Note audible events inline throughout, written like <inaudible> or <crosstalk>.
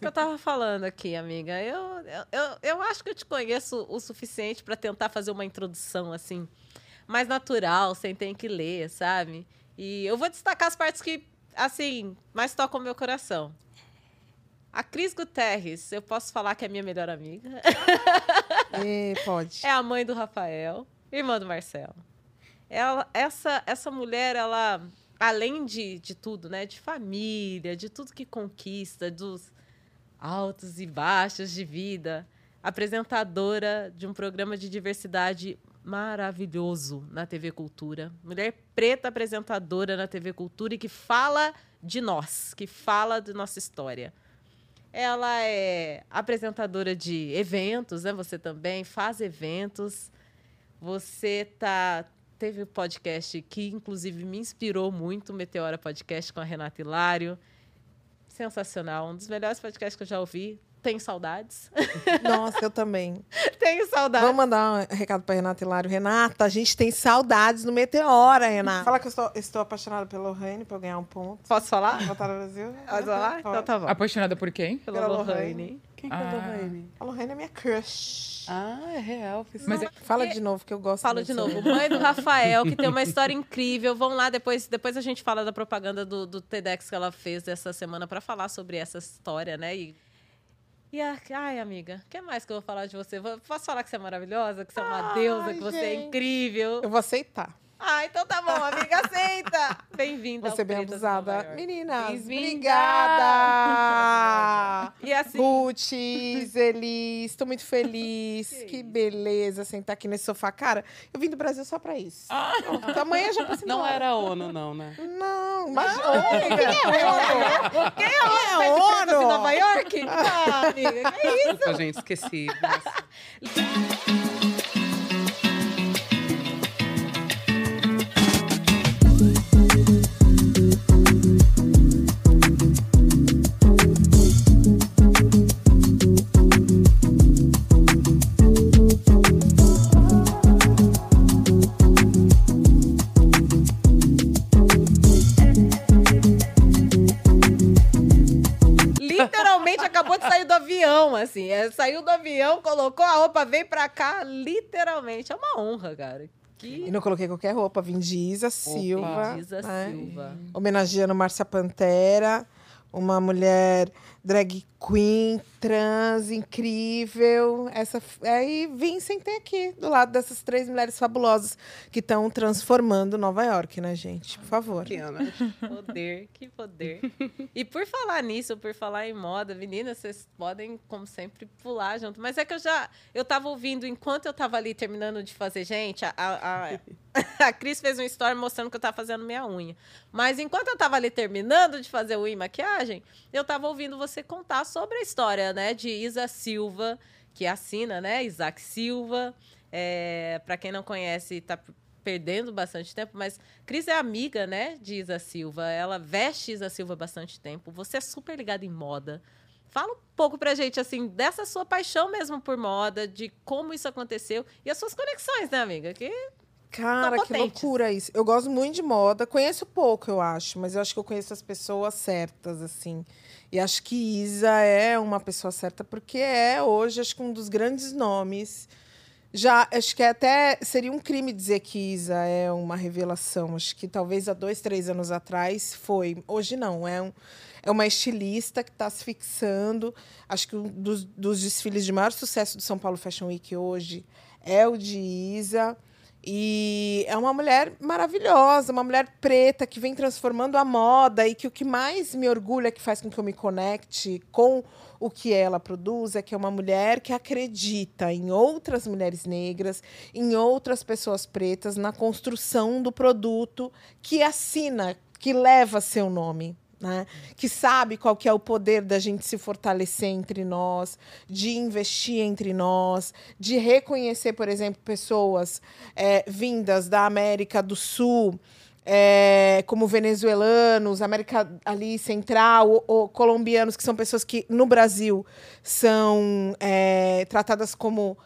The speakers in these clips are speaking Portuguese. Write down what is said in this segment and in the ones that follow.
que eu tava falando aqui, amiga. Eu, eu, eu, acho que eu te conheço o suficiente para tentar fazer uma introdução, assim, mais natural, sem ter que ler, sabe? E eu vou destacar as partes que, assim, mais tocam o meu coração. A Cris Guterres, eu posso falar que é minha melhor amiga. <laughs> É, pode. É a mãe do Rafael, irmã do Marcelo. Ela, essa, essa mulher, ela, além de, de tudo, né? De família, de tudo que conquista, dos altos e baixos de vida, apresentadora de um programa de diversidade maravilhoso na TV Cultura. Mulher preta apresentadora na TV Cultura e que fala de nós, que fala de nossa história. Ela é apresentadora de eventos, né? Você também faz eventos. Você tá teve um podcast que inclusive me inspirou muito, Meteora Podcast com a Renata Hilário. Sensacional, um dos melhores podcasts que eu já ouvi. Tenho saudades. Nossa, eu também. <laughs> Tenho saudades. Vamos mandar um recado para Renata Hilário. Renata, a gente tem saudades no Meteora, Renata. Fala que eu estou, estou apaixonada pela Lohane para eu ganhar um ponto. Posso falar? Voltar no Brasil? Posso falar? Então tá bom. Apaixonada por quem? Pela, Pela Lohane. Quem que é a Lohane? A Lohane é minha crush. Ah, é real. Mas é... Fala de novo, que eu gosto Falo de novo. Mãe do <laughs> Rafael, que tem uma <laughs> história incrível. Vão lá, depois, depois a gente fala da propaganda do, do TEDx que ela fez essa semana para falar sobre essa história, né? E e a, ai, amiga, o que mais que eu vou falar de você? Posso falar que você é maravilhosa, que você é uma ai, deusa, que você é incrível? Eu vou aceitar. Ah, então tá bom, amiga, aceita. <laughs> Bem-vinda. Você é bem abusada. Meninas, obrigada. <laughs> e assim. Ruth, Elis, estou muito feliz. <laughs> que, que beleza sentar aqui nesse sofá. Cara, eu vim do Brasil só pra isso. Ah. Amanhã já posso Não era ONU, não, né? Não, mas. Não, amiga. Quem é ONU? Quem é ONU? Quem é ONU? Nova York? Ah, amiga, que isso? Desculpa, gente, esqueci. Avião, assim. É, saiu do avião, colocou a roupa, veio pra cá, literalmente. É uma honra, cara. Que... E não coloquei qualquer roupa, vim de Isa Silva. Isa né? Silva. Homenageando Márcia Pantera, uma mulher drag queen, trans, incrível. Essa, aí vim sentei aqui, do lado dessas três mulheres fabulosas que estão transformando Nova York, né, gente? Por favor. Que <laughs> poder, que poder. E por falar nisso, por falar em moda, meninas, vocês podem, como sempre, pular junto. Mas é que eu já. Eu tava ouvindo, enquanto eu tava ali terminando de fazer, gente, a, a, a <laughs> Cris fez uma história mostrando que eu tava fazendo minha unha. Mas enquanto eu tava ali terminando de fazer unha e maquiagem, eu tava ouvindo você contar sobre a história, né, de Isa Silva, que assina, né, Isaac Silva. É, para quem não conhece, está perdendo bastante tempo, mas Cris é amiga, né, de Isa Silva. Ela veste Isa Silva bastante tempo. Você é super ligada em moda. Fala um pouco pra gente, assim, dessa sua paixão mesmo por moda, de como isso aconteceu e as suas conexões, né, amiga? Que Cara, que loucura isso. Eu gosto muito de moda, conheço pouco, eu acho, mas eu acho que eu conheço as pessoas certas, assim. E acho que Isa é uma pessoa certa, porque é hoje, acho que um dos grandes nomes. Já, acho que até seria um crime dizer que Isa é uma revelação. Acho que talvez há dois, três anos atrás foi. Hoje não, é, um, é uma estilista que está se fixando. Acho que um dos, dos desfiles de maior sucesso do São Paulo Fashion Week hoje é o de Isa. E é uma mulher maravilhosa, uma mulher preta que vem transformando a moda e que o que mais me orgulha, que faz com que eu me conecte com o que ela produz, é que é uma mulher que acredita em outras mulheres negras, em outras pessoas pretas, na construção do produto que assina, que leva seu nome né? que sabe qual que é o poder da gente se fortalecer entre nós, de investir entre nós, de reconhecer, por exemplo, pessoas é, vindas da América do Sul, é, como venezuelanos, América ali Central, ou, ou, colombianos, que são pessoas que no Brasil são é, tratadas como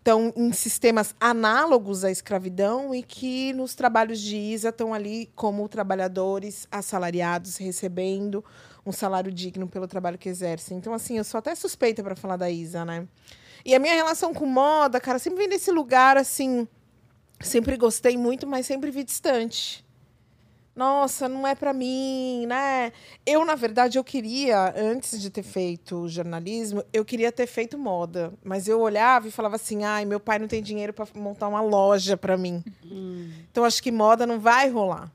estão em sistemas análogos à escravidão e que nos trabalhos de ISA estão ali como trabalhadores assalariados recebendo um salário digno pelo trabalho que exercem. Então, assim, eu sou até suspeita para falar da ISA, né? E a minha relação com moda, cara, sempre vem desse lugar assim. Sempre gostei muito, mas sempre vi distante nossa, não é para mim, né? Eu, na verdade, eu queria, antes de ter feito jornalismo, eu queria ter feito moda. Mas eu olhava e falava assim: ai, meu pai não tem dinheiro para montar uma loja para mim. Hum. Então, acho que moda não vai rolar.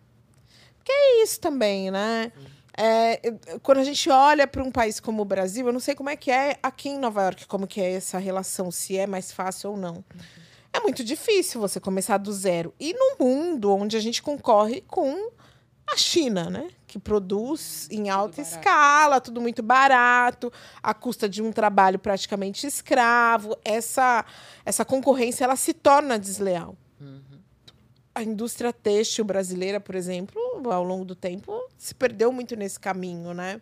Porque é isso também, né? É, quando a gente olha para um país como o Brasil, eu não sei como é que é aqui em Nova York, como que é essa relação, se é mais fácil ou não. É muito difícil você começar do zero. E no mundo onde a gente concorre com a China, né? Que produz em alta escala, tudo muito barato, à custa de um trabalho praticamente escravo. Essa, essa concorrência ela se torna desleal. Uhum. A indústria têxtil brasileira, por exemplo, ao longo do tempo, se perdeu muito nesse caminho, né?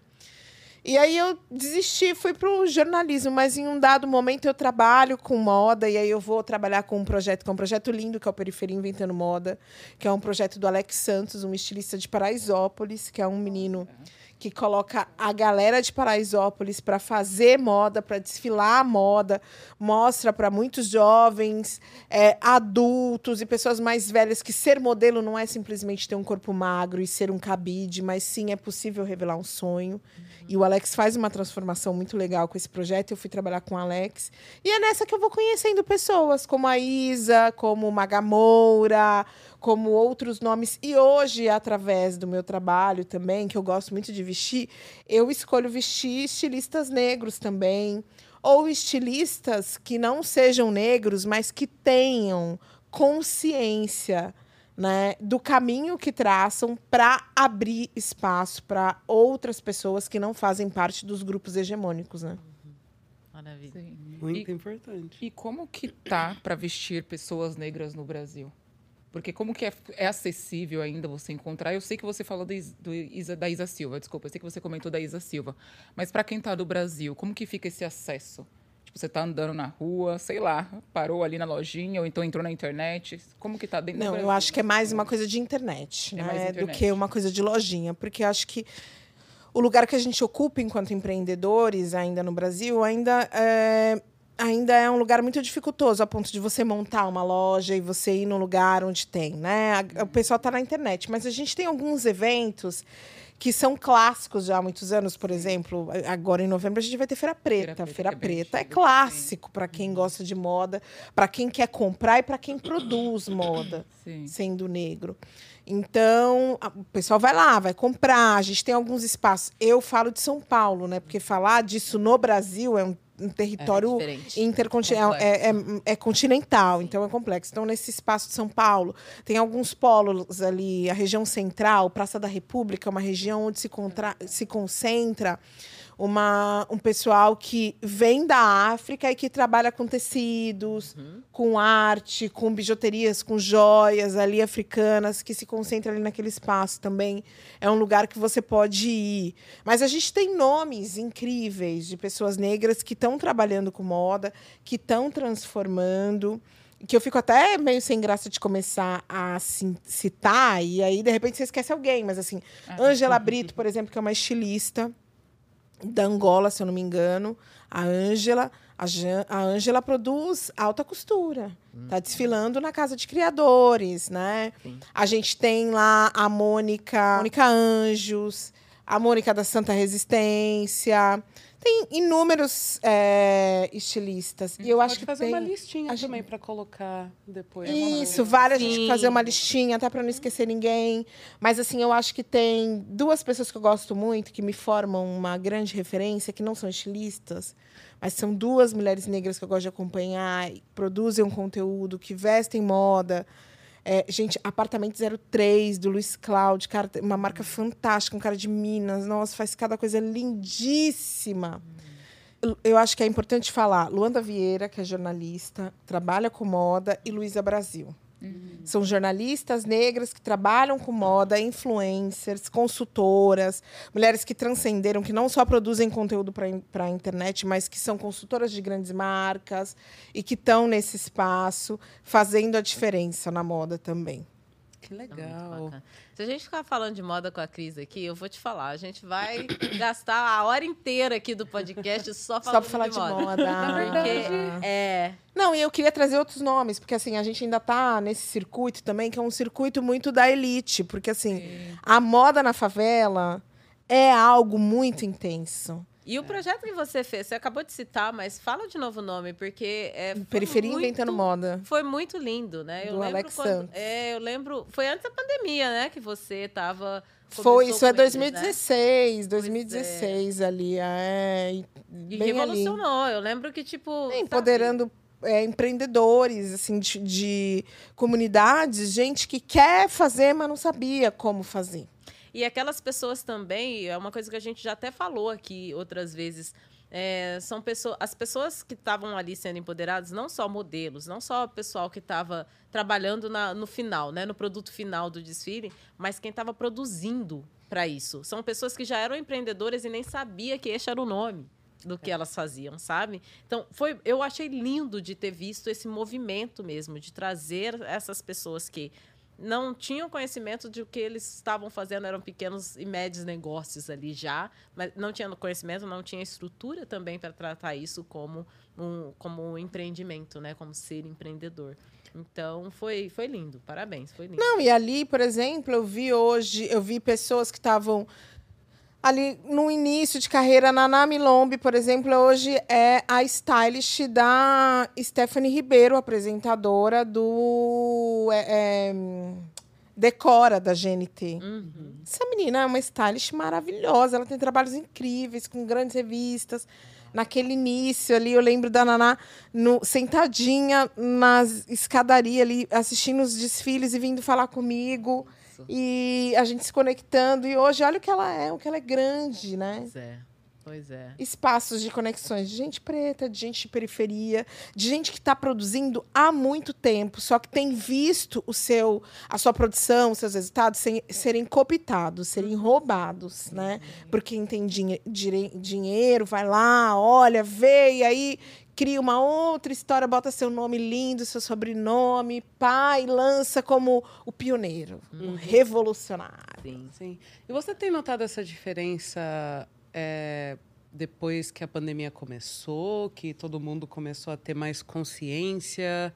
E aí eu desisti, fui para o jornalismo, mas em um dado momento eu trabalho com moda, e aí eu vou trabalhar com um projeto, que é um projeto lindo, que é o Periferia Inventando Moda, que é um projeto do Alex Santos, um estilista de Paraisópolis, que é um menino que coloca a galera de Paraisópolis para fazer moda, para desfilar a moda, mostra para muitos jovens, é, adultos e pessoas mais velhas que ser modelo não é simplesmente ter um corpo magro e ser um cabide, mas sim é possível revelar um sonho. Uhum. E o Alex faz uma transformação muito legal com esse projeto. Eu fui trabalhar com o Alex. E é nessa que eu vou conhecendo pessoas como a Isa, como Magamoura, como outros nomes. E hoje, através do meu trabalho também, que eu gosto muito de vestir, eu escolho vestir estilistas negros também. Ou estilistas que não sejam negros, mas que tenham consciência né, do caminho que traçam para abrir espaço para outras pessoas que não fazem parte dos grupos hegemônicos, né? Maravilha. Sim. Muito e, importante. E como que tá para vestir pessoas negras no Brasil? Porque como que é, é, acessível ainda você encontrar? Eu sei que você falou do, do Isa, da Isa Silva, desculpa, eu sei que você comentou da Isa Silva. Mas para quem está do Brasil, como que fica esse acesso? Tipo, você está andando na rua, sei lá, parou ali na lojinha, ou então entrou na internet. Como que está dentro Não, eu acho que é mais uma coisa de internet, é né? Internet. Do que uma coisa de lojinha. Porque acho que o lugar que a gente ocupa enquanto empreendedores ainda no Brasil ainda é ainda é um lugar muito dificultoso, a ponto de você montar uma loja e você ir no lugar onde tem, né? O pessoal está na internet, mas a gente tem alguns eventos que são clássicos já há muitos anos, por exemplo, agora em novembro a gente vai ter Feira Preta. Feira Preta, Feira é, Preta é clássico para quem uhum. gosta de moda, para quem quer comprar e para quem produz moda, Sim. sendo negro. Então, o pessoal vai lá, vai comprar. A gente tem alguns espaços. Eu falo de São Paulo, né? Porque falar disso no Brasil é um um território é intercontinental, é, é, é, continental, então é complexo. Então, nesse espaço de São Paulo, tem alguns polos ali, a região central, Praça da República, uma região onde se, contra, se concentra uma, um pessoal que vem da África e que trabalha com tecidos, uhum. com arte, com bijuterias, com joias ali africanas, que se concentra ali naquele espaço também. É um lugar que você pode ir. Mas a gente tem nomes incríveis de pessoas negras que estão trabalhando com moda, que estão transformando que eu fico até meio sem graça de começar a citar, e aí, de repente, você esquece alguém. Mas, assim, Ângela <laughs> Brito, por exemplo, que é uma estilista, da Angola, se eu não me engano, a Ângela. A Ângela produz alta costura. Está hum. desfilando na casa de criadores, né? Sim. A gente tem lá a Mônica, Mônica Anjos, a Mônica da Santa Resistência. Tem inúmeros é, estilistas. E eu acho que fazer tem... uma listinha também para colocar depois. Isso, vale a gente fazer uma listinha, até para não esquecer ninguém. Mas assim, eu acho que tem duas pessoas que eu gosto muito, que me formam uma grande referência, que não são estilistas, mas são duas mulheres negras que eu gosto de acompanhar, produzem um conteúdo, que vestem moda. É, gente, Apartamento 03, do Luiz Cláudio, cara, uma marca fantástica, um cara de Minas. Nossa, faz cada coisa lindíssima. Eu acho que é importante falar. Luanda Vieira, que é jornalista, trabalha com moda, e Luísa Brasil. Uhum. São jornalistas negras que trabalham com moda, influencers, consultoras, mulheres que transcenderam, que não só produzem conteúdo para a internet, mas que são consultoras de grandes marcas e que estão nesse espaço fazendo a diferença na moda também. Que legal. Se a gente ficar falando de moda com a Cris aqui, eu vou te falar, a gente vai <coughs> gastar a hora inteira aqui do podcast só falando só falar de, de moda. moda. <laughs> Porque é. Não, e eu queria trazer outros nomes, porque assim, a gente ainda tá nesse circuito também, que é um circuito muito da elite, porque assim, Sim. a moda na favela é algo muito intenso. E o projeto que você fez, você acabou de citar, mas fala de novo o nome, porque é. Periferia muito, Inventando Moda. Foi muito lindo, né? Eu Do lembro Alex quando, Santos. É, eu lembro. Foi antes da pandemia, né? Que você estava. Foi, isso é 2016, eles, né? 2016 é. ali. É, e revolucionou. Ali. Eu lembro que, tipo. É, empoderando é, empreendedores, assim, de, de comunidades, gente que quer fazer, mas não sabia como fazer. E aquelas pessoas também, é uma coisa que a gente já até falou aqui outras vezes. É, são pessoas, as pessoas que estavam ali sendo empoderadas, não só modelos, não só o pessoal que estava trabalhando na, no final, né, no produto final do desfile, mas quem estava produzindo para isso. São pessoas que já eram empreendedoras e nem sabia que esse era o nome do que elas faziam, sabe? Então, foi, eu achei lindo de ter visto esse movimento mesmo, de trazer essas pessoas que não tinham conhecimento de o que eles estavam fazendo, eram pequenos e médios negócios ali já, mas não tinham conhecimento, não tinha estrutura também para tratar isso como um, como um empreendimento, né? Como ser empreendedor. Então foi, foi lindo, parabéns, foi lindo. Não, e ali, por exemplo, eu vi hoje, eu vi pessoas que estavam ali no início de carreira, Naná Milombe, por exemplo, hoje é a stylist da Stephanie Ribeiro, apresentadora do é, é, Decora da GNT. Uhum. Essa menina é uma stylist maravilhosa, ela tem trabalhos incríveis com grandes revistas. Naquele início ali, eu lembro da Naná no, sentadinha na escadaria ali, assistindo os desfiles e vindo falar comigo. Isso. E a gente se conectando. E hoje, olha o que ela é, o que ela é grande, né? Pois é. Pois é. Espaços de conexões de gente preta, de gente de periferia, de gente que está produzindo há muito tempo, só que tem visto o seu, a sua produção, os seus resultados sem, serem cooptados, serem roubados, né? Porque quem tem dinhe dinheiro, vai lá, olha, vê, e aí cria uma outra história, bota seu nome lindo, seu sobrenome, pai, lança como o pioneiro, uhum. um revolucionário. Sim. Sim. E você tem notado essa diferença é, depois que a pandemia começou, que todo mundo começou a ter mais consciência,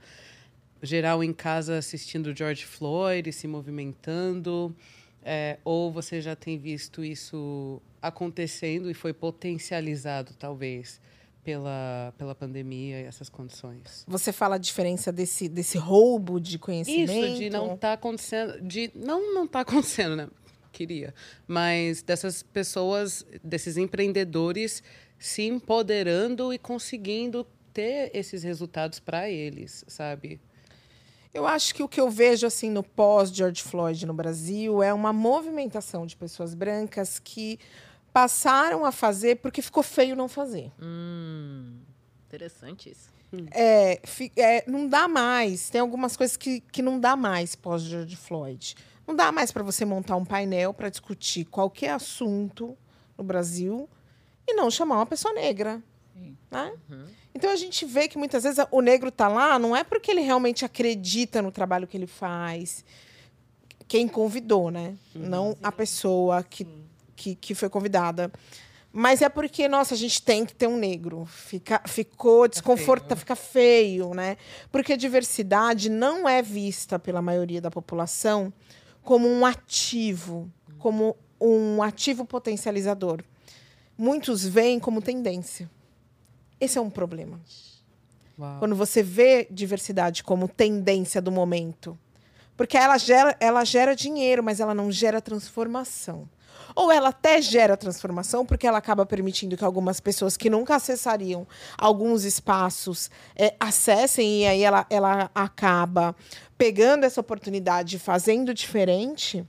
geral em casa assistindo George Floyd, se movimentando, é, ou você já tem visto isso acontecendo e foi potencializado, talvez? Pela, pela pandemia e essas condições. Você fala a diferença desse, desse roubo de conhecimento? Isso, de não estar tá acontecendo, de não não tá acontecendo, né? Queria, mas dessas pessoas, desses empreendedores se empoderando e conseguindo ter esses resultados para eles, sabe? Eu acho que o que eu vejo assim no pós George Floyd no Brasil é uma movimentação de pessoas brancas que passaram a fazer porque ficou feio não fazer. Hum, interessante isso. É, é, não dá mais. Tem algumas coisas que, que não dá mais pós George Floyd. Não dá mais para você montar um painel para discutir qualquer assunto no Brasil e não chamar uma pessoa negra. Né? Uhum. Então a gente vê que muitas vezes o negro está lá não é porque ele realmente acredita no trabalho que ele faz. Quem convidou, né? Uhum. Não a pessoa que que, que foi convidada. Mas é porque, nossa, a gente tem que ter um negro. Fica, ficou desconfortável, fica feio, né? Porque a diversidade não é vista pela maioria da população como um ativo, como um ativo potencializador. Muitos veem como tendência. Esse é um problema. Uau. Quando você vê diversidade como tendência do momento. Porque ela gera, ela gera dinheiro, mas ela não gera transformação. Ou ela até gera transformação, porque ela acaba permitindo que algumas pessoas que nunca acessariam alguns espaços é, acessem, e aí ela, ela acaba pegando essa oportunidade, fazendo diferente.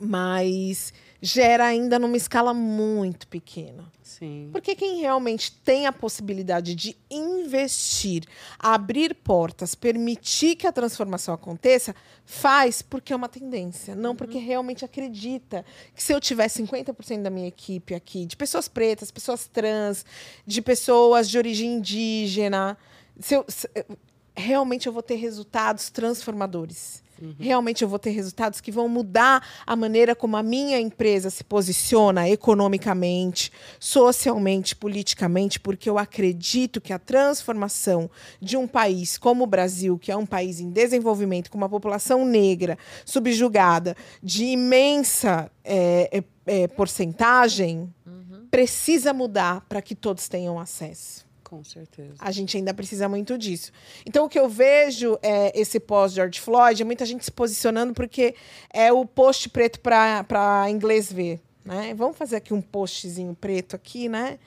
Mas gera ainda numa escala muito pequena. Sim. Porque quem realmente tem a possibilidade de investir, abrir portas, permitir que a transformação aconteça, faz porque é uma tendência, não Uhum. porque realmente acredita que se eu tiver 50% da minha equipe aqui, de pessoas pretas, pessoas trans, de pessoas de origem indígena, se eu, se- realmente eu vou ter resultados transformadores. Realmente eu vou ter resultados que vão mudar a maneira como a minha empresa se posiciona economicamente, socialmente, politicamente, porque eu acredito que a transformação de um país como o Brasil, que é um país em desenvolvimento, com uma população negra, subjugada, de imensa eh, eh, eh, porcentagem, precisa mudar para que todos tenham acesso. Com certeza. A gente ainda precisa muito disso. Então, o que eu vejo é esse pós-George Floyd, é muita gente se posicionando porque é o post preto para inglês ver. Né? Vamos fazer aqui um postzinho preto aqui, né?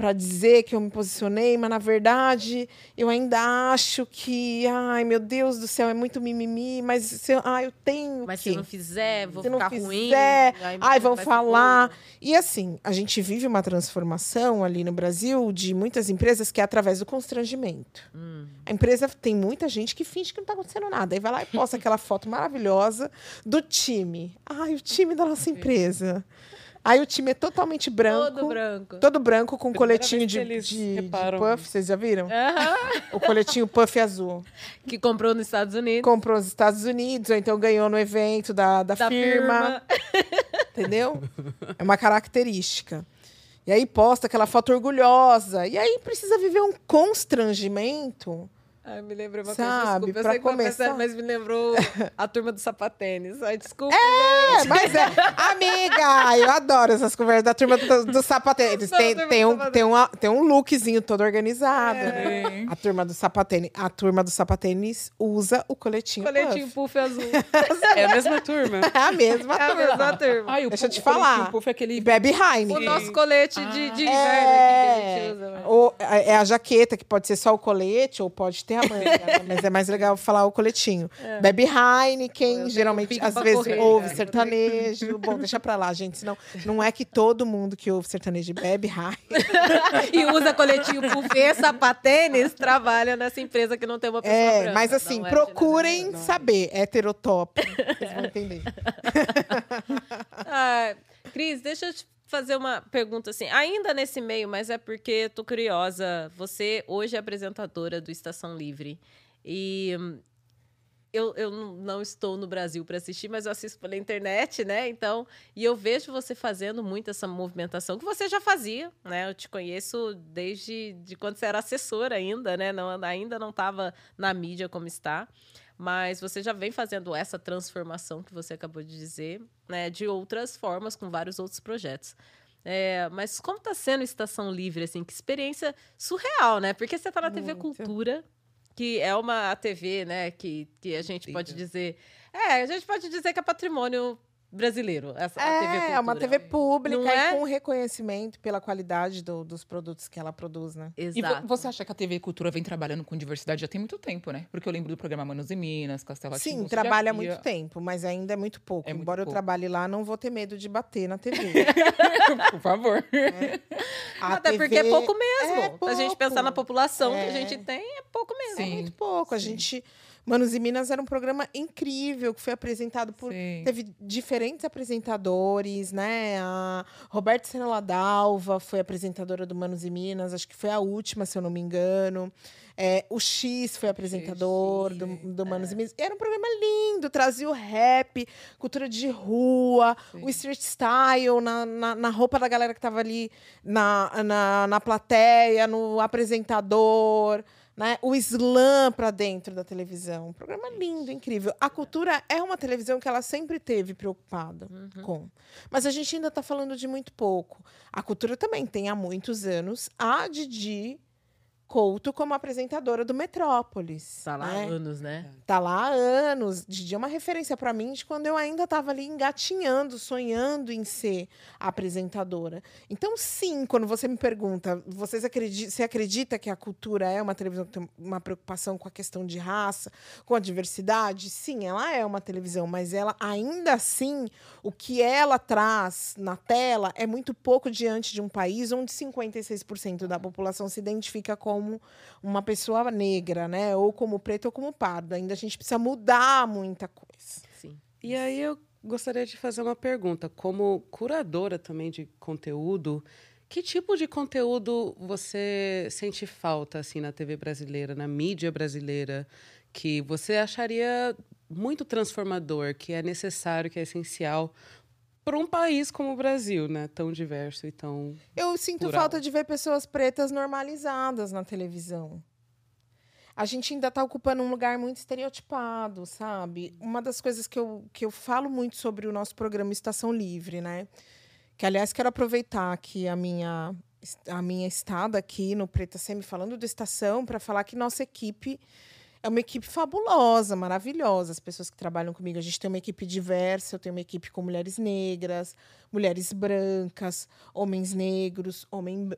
Para dizer que eu me posicionei, mas na verdade eu ainda acho que, ai meu Deus do céu, é muito mimimi, mas se eu, ai, eu tenho Mas que. se não fizer, vou Se não ficar fizer, ruim. aí Ai, vão falar. E assim, a gente vive uma transformação ali no Brasil de muitas empresas que é através do constrangimento. Hum. A empresa tem muita gente que finge que não está acontecendo nada. Aí vai lá e posta aquela foto maravilhosa do time. Ai, o time da nossa empresa. Aí o time é totalmente branco. Todo branco. Todo branco com Primeira coletinho de, de, de puff. Vocês já viram? O coletinho puff azul. Que comprou nos Estados Unidos. Comprou nos Estados Unidos, ou então ganhou no evento da, da, da firma. <laughs> Entendeu? É uma característica. E aí posta aquela foto orgulhosa. E aí precisa viver um constrangimento. Ai, me lembrou uma Sabe, coisa, desculpa. Eu sei que começar- passar, mas me lembrou a turma do sapatênis. Ai, desculpa. É, mas é. Amiga, eu adoro essas conversas da turma do, do sapatênis. Tem, tem, um, sapatênis. tem, uma, tem um lookzinho todo organizado. É. A turma do sapatênis. A turma do sapatênis usa o coletinho. Coletinho puff. puff azul. <laughs> É a mesma turma. É a mesma É a turma. mesma turma. Ai, o Deixa eu te o falar. Puff é E aquele... bebe O Heineken. nosso colete de, de inverno É, aqui que a gente usa. né? ou, é a jaqueta, que pode ser só o colete, ou pode ter a manga. né? <laughs> Mas é mais legal falar o coletinho. Bebe Heineken, Eu geralmente, às vezes, correr, ouve cara. sertanejo. Bom, deixa pra lá, gente. Senão, não é que todo mundo que ouve sertanejo bebe Heineken. <laughs> E usa coletinho puff e sapatênis, trabalha nessa empresa que não tem uma pessoa É, branca. mas assim, Não é procurem generalizando. saber. Heterotop. Vocês vão <laughs> entender. Ah, Cris, deixa eu te fazer uma pergunta assim, ainda nesse meio, mas é porque tô curiosa. Você hoje é apresentadora do Estação Livre e hum, eu, eu não- estou no Brasil para assistir, mas eu assisto pela internet, né? Então, e eu vejo você fazendo muito essa movimentação que você já fazia, né? Eu te conheço desde de quando você era assessora ainda, né? Não, ainda não estava na mídia como está. Mas você já vem fazendo essa transformação que você acabou de dizer, né, de outras formas, com vários outros projetos. É, mas como está sendo Estação Livre, assim? Que experiência surreal, né? Porque você está na TV Muito. Cultura, que é uma TV, né, que, que a gente pode dizer... É, a gente pode dizer que é patrimônio brasileiro, essa a TV Cultura. É, uma TV pública Não e é? com reconhecimento pela qualidade do- dos produtos que ela produz, né? E Exato. você acha que a TV Cultura vem trabalhando com diversidade já tem muito tempo, né? Porque eu lembro do programa Manos e Minas, Castelo Sim, trabalha há muito tempo, mas ainda é muito pouco. É muito Embora eu pouco. trabalhe lá, não vou ter medo de bater na TV. <laughs> Por favor. A Até porque é TV pouco mesmo. é Se a gente pouco. pensar na população que a É. gente tem, é pouco mesmo. Sim. muito pouco. A sim. gente. Manos e Minas era um programa incrível que foi apresentado por. Sim. Teve diferentes apresentadores, né? A Roberta Senela Dalva foi apresentadora do Manos e Minas, acho que foi a última, se eu não me engano. É, o X foi apresentador do, do Manos e Minas. E era um programa lindo, trazia o rap, cultura de rua, Sim. o street style na, na, na roupa da galera que tava ali na, na, na plateia, no apresentador né? O slam para dentro da televisão. Um programa lindo, incrível. A cultura é uma televisão que ela sempre teve preocupada com. Mas a gente ainda está falando de muito pouco. A cultura também tem há muitos anos a Didi Couto como apresentadora do Metrópolis. Tá lá né? há anos, né? Tá lá há anos. Didi é uma referência para mim de quando eu ainda estava ali engatinhando, sonhando em ser apresentadora. Então, sim, quando você me pergunta, vocês você acredita que a cultura é uma televisão que tem uma preocupação com a questão de raça, com a diversidade? Sim, ela é uma televisão, mas ela ainda assim, o que ela traz na tela é muito pouco diante de um país onde 56% da população se identifica com como uma pessoa negra, né? Ou como preto ou como pardo. Ainda a gente precisa mudar muita coisa. Sim. E aí eu gostaria de fazer uma pergunta. Como curadora também de conteúdo, que tipo de conteúdo você sente falta assim na TV brasileira, na mídia brasileira, que você acharia muito transformador, que é necessário, que é essencial para um país como o Brasil, né? Tão diverso e tão. Eu sinto plural. falta de ver pessoas pretas normalizadas na televisão. A gente ainda está ocupando um lugar muito estereotipado, sabe? Uma das coisas que eu, que eu falo muito sobre o nosso programa Estação Livre, né? Que, aliás, quero aproveitar aqui a minha, a minha estada aqui no Preta Semi falando do Estação para falar que nossa equipe é uma equipe fabulosa, maravilhosa. As pessoas que trabalham comigo, a gente tem uma equipe diversa. Eu tenho uma equipe com mulheres negras, mulheres brancas, homens negros,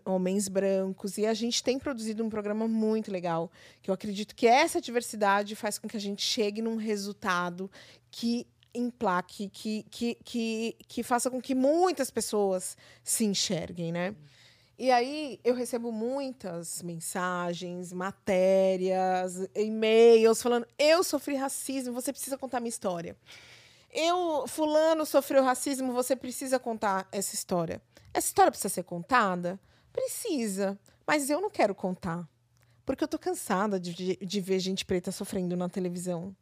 homens brancos. E a gente tem produzido um programa muito legal, que eu acredito que essa diversidade faz com que a gente chegue num resultado que emplaque, que, que, que, que faça com que muitas pessoas se enxerguem, né? E aí eu recebo muitas mensagens, matérias, e-mails falando: eu sofri racismo, você precisa contar minha história. Eu, fulano sofreu racismo, você precisa contar essa história. Essa história precisa ser contada? Precisa, mas eu não quero contar. Porque eu tô cansada de, de ver gente preta sofrendo na televisão.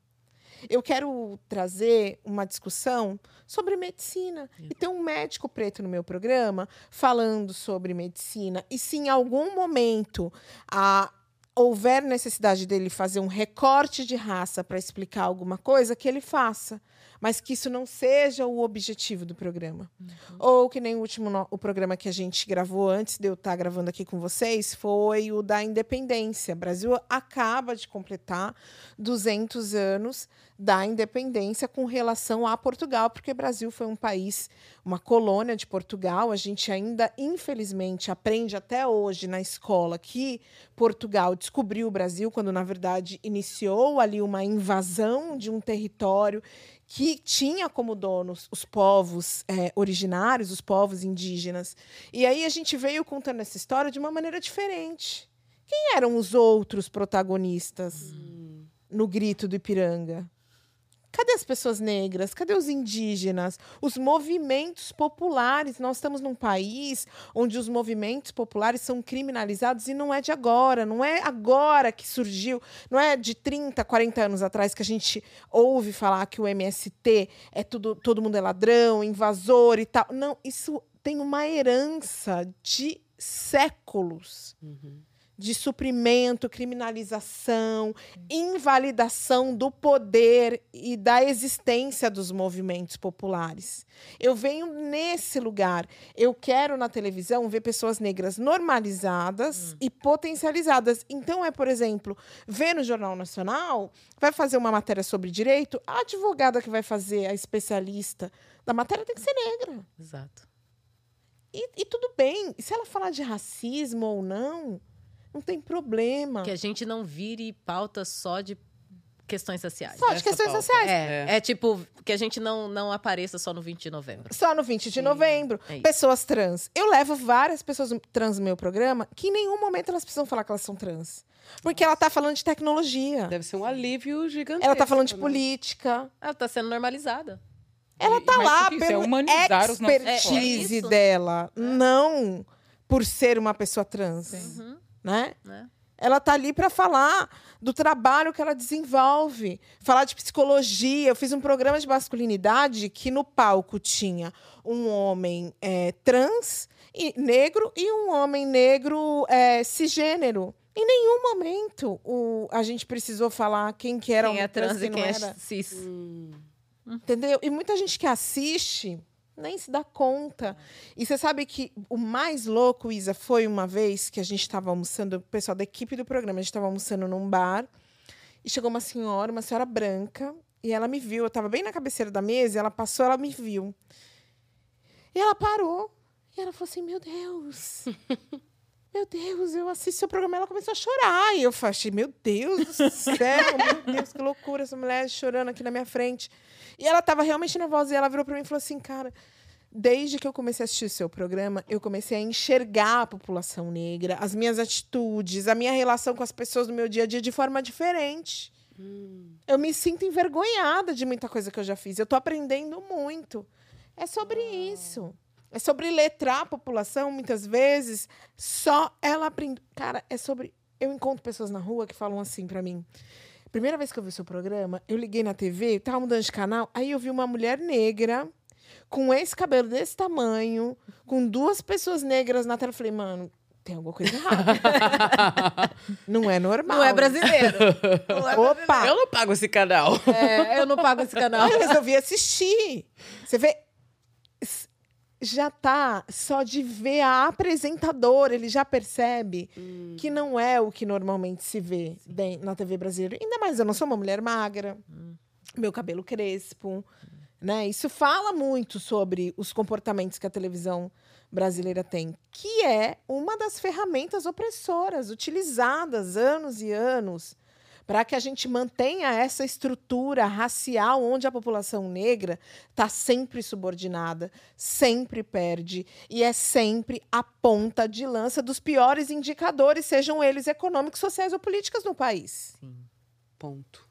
Eu quero trazer uma discussão sobre medicina. E ter um médico preto no meu programa falando sobre medicina. E se em algum momento a, houver necessidade dele fazer um recorte de raça para explicar alguma coisa, que ele faça mas que isso não seja o objetivo do programa. Uhum. Ou que nem o último o programa que a gente gravou antes de eu estar gravando aqui com vocês foi o da independência. O Brasil acaba de completar 200 anos da independência com relação a Portugal, porque o Brasil foi um país, uma colônia de Portugal. A gente ainda, infelizmente, aprende até hoje na escola que Portugal descobriu o Brasil, quando, na verdade, iniciou ali uma invasão de um território que tinha como donos os povos é, originários, os povos indígenas. E aí a gente veio contando essa história de uma maneira diferente. Quem eram os outros protagonistas hum. no grito do Ipiranga? Cadê as pessoas negras? Cadê os indígenas? Os movimentos populares. Nós estamos num país onde os movimentos populares são criminalizados e não é de agora, não é agora que surgiu, não é de 30, 40 anos atrás que a gente ouve falar que o MST é tudo, todo mundo é ladrão, invasor e tal. Não, isso tem uma herança de séculos. Uhum de suprimento, criminalização, invalidação do poder e da existência dos movimentos populares. Eu venho nesse lugar. Eu quero na televisão ver pessoas negras normalizadas hum. e potencializadas. Então é, por exemplo, ver no Jornal Nacional, vai fazer uma matéria sobre direito, a advogada que vai fazer, a especialista da matéria tem que ser negra. Exato. E, e tudo bem. Se ela falar de racismo ou não, não tem problema. Que a gente não vire pauta só de questões sociais. Só de questões pauta. sociais. É, é, é, tipo, que a gente não, não apareça só no 20 de novembro. Só no 20 de Sim, novembro. É pessoas trans. Eu levo várias pessoas trans no meu programa que em nenhum momento elas precisam falar que elas são trans. Porque ela tá falando de tecnologia. Deve ser um alívio gigantesco. Ela tá falando de política. Ela tá sendo normalizada. Ela tá lá é pelo é expertise é dela, não por ser uma pessoa trans. Uhum né? É. Ela está ali para falar do trabalho que ela desenvolve, falar de psicologia. Eu fiz um programa de masculinidade que no palco tinha um homem é, trans e negro e um homem negro é, cisgênero. Em nenhum momento o, a gente precisou falar quem que era quem é trans, trans e quem era. é cis. Hum. Entendeu? E muita gente que assiste nem se dá conta. E você sabe que o mais louco, Isa, foi uma vez que a gente estava almoçando, o pessoal da equipe do programa, a gente estava almoçando num bar, e chegou uma senhora, uma senhora branca, e ela me viu. Eu estava bem na cabeceira da mesa, ela passou, ela me viu. E ela parou, e ela falou assim: Meu Deus. <laughs> Meu Deus, eu assisto seu programa. Ela começou a chorar. E eu falei, meu Deus do <laughs> céu, meu Deus, que loucura, essa mulher chorando aqui na minha frente. E ela estava realmente nervosa. E ela virou para mim e falou assim, cara, desde que eu comecei a assistir o seu programa, eu comecei a enxergar a população negra, as minhas atitudes, a minha relação com as pessoas no meu dia a dia de forma diferente. Hum. Eu me sinto envergonhada de muita coisa que eu já fiz. Eu estou aprendendo muito. É sobre ah. isso. É sobre letrar a população, muitas vezes. Só ela aprende. Cara, é sobre. Eu encontro pessoas na rua que falam assim para mim. Primeira vez que eu vi o seu programa, eu liguei na TV, tava mudando de canal, aí eu vi uma mulher negra com esse cabelo desse tamanho, com duas pessoas negras na tela. Eu falei, mano, tem alguma coisa errada. <laughs> não é normal. Não é brasileiro. Não é Opa! Brasileiro. Eu não pago esse canal. É, eu não pago esse canal. Eu resolvi assistir. Você vê, já tá só de ver a apresentadora, ele já percebe hum. que não é o que normalmente se vê na TV brasileira. Ainda mais, eu não sou uma mulher magra, hum. meu cabelo crespo, hum. Né? Isso fala muito sobre os comportamentos que a televisão brasileira tem, que é uma das ferramentas opressoras utilizadas anos e anos para que a gente mantenha essa estrutura racial onde a população negra está sempre subordinada, sempre perde e é sempre a ponta de lança dos piores indicadores, sejam eles econômicos, sociais ou políticos no país. Sim. Ponto.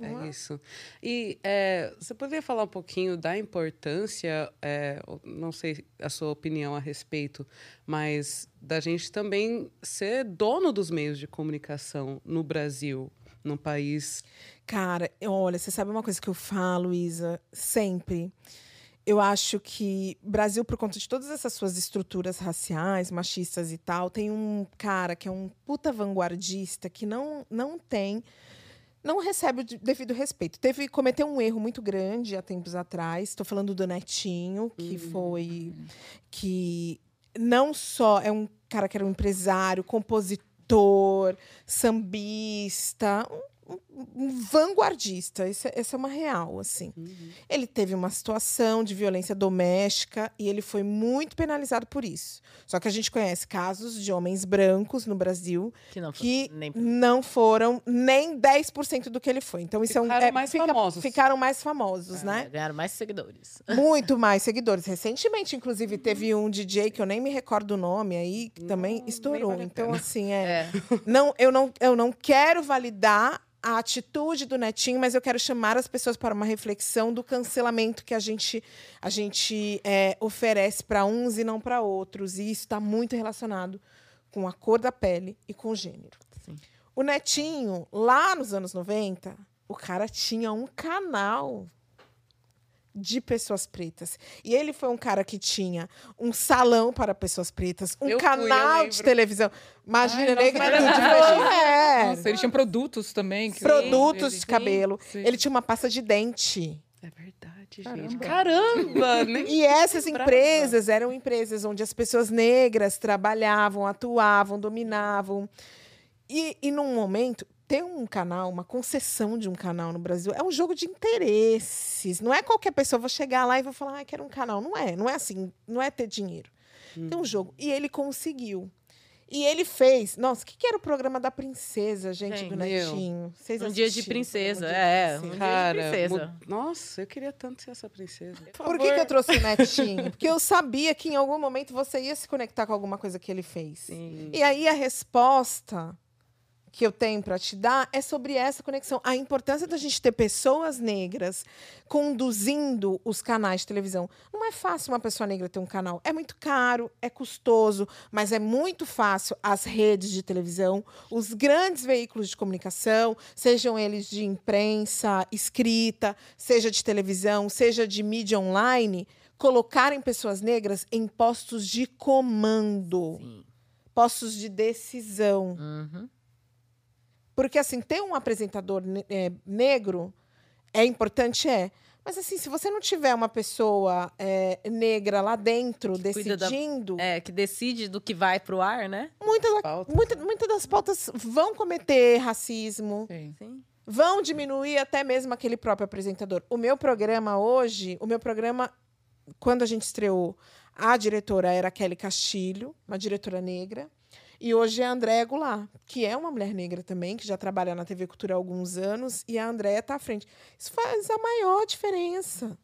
É isso. E é, você poderia falar um pouquinho da importância, é, não sei a sua opinião a respeito, mas da gente também ser dono dos meios de comunicação no Brasil, num país. Cara, olha, você sabe uma coisa que eu falo, Isa, sempre. Eu acho que Brasil, por conta de todas essas suas estruturas raciais, machistas e tal, tem um cara que é um puta vanguardista que não, não tem não recebe o devido respeito. Teve cometeu um erro muito grande há tempos atrás. Estou falando do Netinho, que uhum. foi que não só é um cara que era um empresário, compositor, sambista, um vanguardista, isso é, essa é uma real, assim. Uhum. Ele teve uma situação de violência doméstica e ele foi muito penalizado por isso. Só que a gente conhece casos de homens brancos no Brasil que não, que nem... não foram nem 10% do que ele foi. Então isso ficaram é um é, mais fica, famosos. Ficaram mais famosos, é, né? Ganharam mais seguidores. Muito <laughs> mais seguidores. Recentemente, inclusive, teve um DJ que eu nem me recordo o nome aí, que não, também estourou. Vale então, assim, é, é. Não, eu, não, eu não quero validar a atitude do Netinho, mas eu quero chamar as pessoas para uma reflexão do cancelamento que a gente, a gente é, oferece para uns e não para outros. E isso está muito relacionado com a cor da pele e com o gênero. Sim. O Netinho, lá nos anos 90, o cara tinha um canal de pessoas pretas. E ele foi um cara que tinha um salão para pessoas pretas, um eu canal fui, de televisão. Imagina, Ai, negra nossa, é. Nossa, ele tinha produtos também. produtos de cabelo. Sim. Ele tinha uma pasta de dente. É verdade, Caramba. gente. Caramba! <laughs> e essas empresas eram empresas onde as pessoas negras trabalhavam, atuavam, dominavam. E, e num momento, ter um canal, uma concessão de um canal no Brasil, é um jogo de interesses. Não é qualquer pessoa, vou chegar lá e vou falar, ah, quero um canal. Não é, não é assim, não é ter dinheiro. Hum. Tem um jogo. E ele conseguiu. E ele fez. Nossa, o que, que, era o programa da princesa, gente, Sim, do Netinho? Vocês um dia de princesa, é. Um Cara, dia de princesa. Nossa, eu queria tanto ser essa princesa. Por, Por que, que eu trouxe o <laughs> Netinho? Porque eu sabia que em algum momento você ia se conectar com alguma coisa que ele fez. Sim. E aí a resposta que eu tenho para te dar é sobre essa conexão. A importância da gente ter pessoas negras conduzindo os canais de televisão. Não é fácil uma pessoa negra ter um canal. É muito caro, é custoso, mas é muito fácil as redes de televisão, os grandes veículos de comunicação, sejam eles de imprensa, escrita, seja de televisão, seja de mídia online, colocarem pessoas negras em postos de comando, Sim. postos de decisão. Uhum. Porque, assim, ter um apresentador é, negro é importante, é. Mas assim, se você não tiver uma pessoa é, negra lá dentro Que cuida da- decidindo, É, que decide do que vai pro ar, né? muitas, muita- muitas das pautas vão cometer racismo, Sim. Sim. vão diminuir até mesmo aquele próprio apresentador. O meu programa hoje, o meu programa, quando a gente estreou, a diretora era Kelly Castilho, uma diretora negra. E hoje é a Andréa Goulart, que é uma mulher negra também, que já trabalha na TV Cultura há alguns anos, e a Andréa está à frente. Isso faz a maior diferença.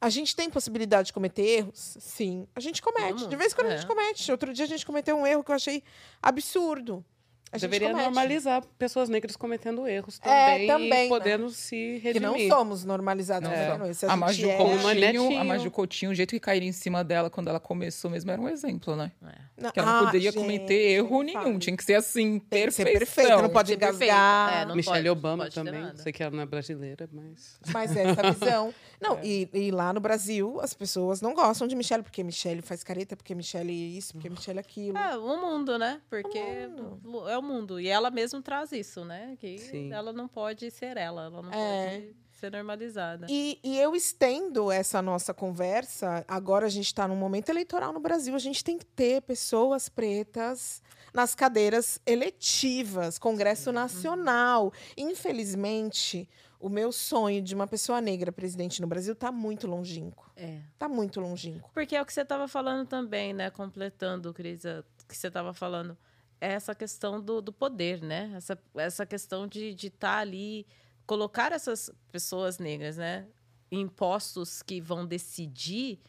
A gente tem possibilidade de cometer erros? Sim. A gente comete. De vez em quando a é. gente comete. Outro dia a gente cometeu um erro que eu achei absurdo. A gente Deveria comete. normalizar pessoas negras cometendo erros É, também, também, né? e podendo se redimir. Que não somos normalizados Não fazendo somos. isso. A gente Maju é- Coutinho, a Maju Coutinho, o jeito que caíram em cima dela quando ela começou mesmo era um exemplo, né? Não, Que ela não ah, poderia gente, cometer erro nenhum. Tinha que ser assim, que ser perfeição. perfeito, não pode perfeito. engasgar. É, não Michelle pode, Obama pode também. Sei que ela não é brasileira, mas. Mas essa visão. <laughs> Não, É. e, e lá no Brasil, as pessoas não gostam de Michelle, porque Michelle faz careta, porque Michelle isso, porque Michelle aquilo. É, o mundo, né? Porque O é o mundo. E ela mesmo traz isso, né? Que Sim. ela não pode ser ela, ela não É. pode ser normalizada. E, e eu estendo essa nossa conversa. Agora a gente está num momento eleitoral no Brasil. A gente tem que ter pessoas pretas nas cadeiras eletivas, Congresso Nacional. Infelizmente, o meu sonho de uma pessoa negra presidente no Brasil está muito longínquo. É. Está muito longínquo. Porque é o que você estava falando também, né? Completando, Cris, o que você estava falando. É essa questão do, do poder, né? Essa, essa questão de estar de tá ali, colocar essas pessoas negras, né? Em postos que vão decidir.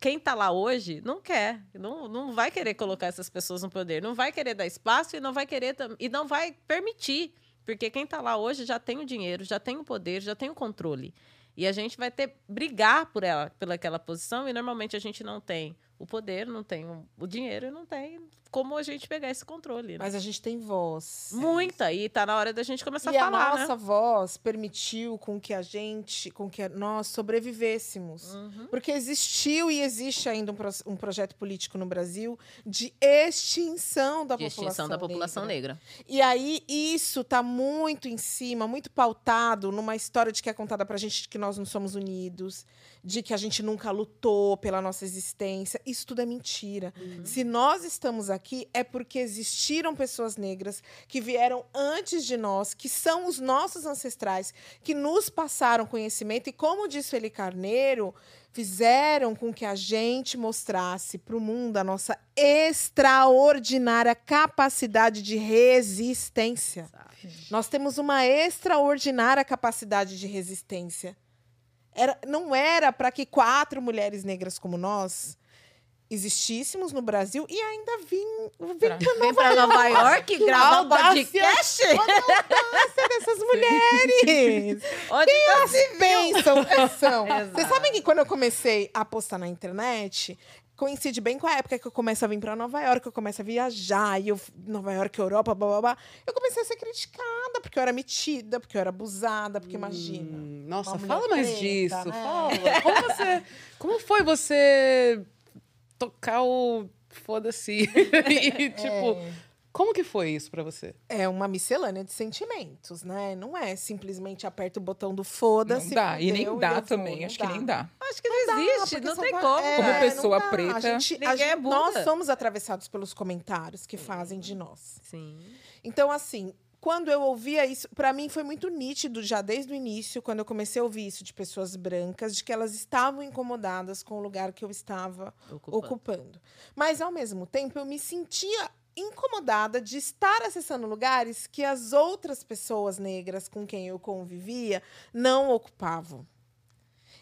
quem está lá hoje não quer, não, não vai querer colocar essas pessoas no poder, não vai querer dar espaço e não vai querer e não vai permitir, porque quem está lá hoje já tem o dinheiro, já tem o poder, já tem o controle. E a gente vai ter brigar por ela, pela aquela posição, e normalmente a gente não tem o poder, não tem o dinheiro e não tem como a gente pegar esse controle. né? Mas a gente tem voz. Muita, e tá na hora da gente começar e a falar, a nossa né? voz permitiu com que a gente, com que nós sobrevivêssemos. Uhum. Porque existiu e existe ainda um, pro- um projeto político no Brasil de extinção da De população extinção da população negra. E aí isso está muito em cima, muito pautado numa história de que é contada pra gente de que nós não somos unidos, de que a gente nunca lutou pela nossa existência. Isso tudo é mentira. Se nós estamos aqui é porque existiram pessoas negras que vieram antes de nós, que são os nossos ancestrais, que nos passaram conhecimento e como disse o Eli Carneiro, fizeram com que a gente mostrasse para o mundo a nossa extraordinária capacidade de resistência. Nós temos uma extraordinária capacidade de resistência. Era, não era para que quatro mulheres negras como nós existíssemos no Brasil e ainda vim, vim Vem pra Nova York gravar um podcast? ser dessas mulheres. <laughs> Onde tá Elas pensam que são. Vocês sabem que quando eu comecei a postar na internet, coincide bem com a época que eu começo a vir para Nova York, eu começo a viajar, e eu, Nova York, Europa, blá, blá, blá. Eu comecei a ser criticada, porque eu era metida, porque eu era abusada, porque imagina. Hum, Nossa, Uma mulher fala mais preta, disso. né? Fala. Como, você, como foi você tocar o foda-se? <laughs> e, tipo, como que foi isso pra você? É uma miscelânea de sentimentos, né? Não é simplesmente aperta o botão do foda-se. Não dá. E nem dá vou, também. não Acho que nem dá. Acho que não, dá, existe, não tem como. é, Como não pessoa dá. preta, A gente, a ninguém é gente- nós bunda. somos atravessados pelos comentários que fazem de nós. Sim. Então, assim, quando eu ouvia isso, para mim foi muito nítido já desde o início, quando eu comecei a ouvir isso de pessoas brancas, de que elas estavam incomodadas com o lugar que eu estava Ocupando. ocupando. Mas, ao mesmo tempo, eu me sentia incomodada de estar acessando lugares que as outras pessoas negras com quem eu convivia não ocupavam.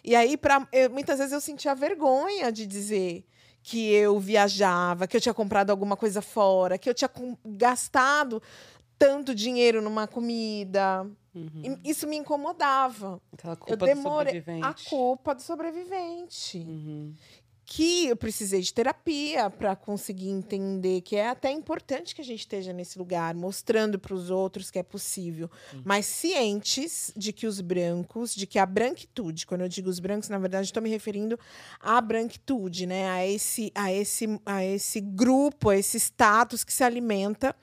E aí, pra, eu- muitas vezes, eu sentia vergonha de dizer que eu viajava, que eu tinha comprado alguma coisa fora, que eu tinha com- gastado tanto dinheiro numa comida. Uhum. Isso me incomodava. Aquela Eu culpa do demorei sobrevivente. a culpa do sobrevivente Uhum. que eu precisei de terapia para conseguir entender que é até importante que a gente esteja nesse lugar, mostrando para os outros que é possível, mas cientes de que os brancos, de que a branquitude, quando eu digo os brancos, na verdade estou me referindo à branquitude, né, a esse, a esse, a esse grupo, a esse status que se alimenta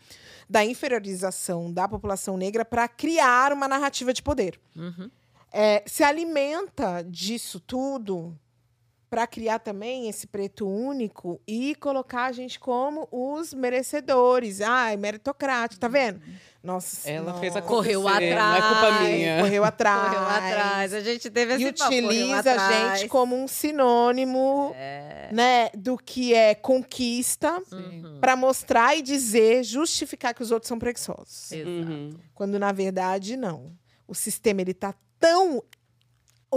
da inferiorização da população negra para criar uma narrativa de poder. Uhum. é, se alimenta disso tudo para criar também esse preto único e colocar a gente como os merecedores. Ai, meritocrático, tá vendo? Nossa, Ela nossa. fez a Correu acontecer, Não é atrás. culpa minha. Correu atrás. Correu atrás. A gente teve esse E utiliza a atrás. gente como um sinônimo É. né, do que é conquista Uhum. para mostrar e dizer, justificar que os outros são preguiçosos. Exato. Uhum. Quando na verdade não. O sistema ele tá tão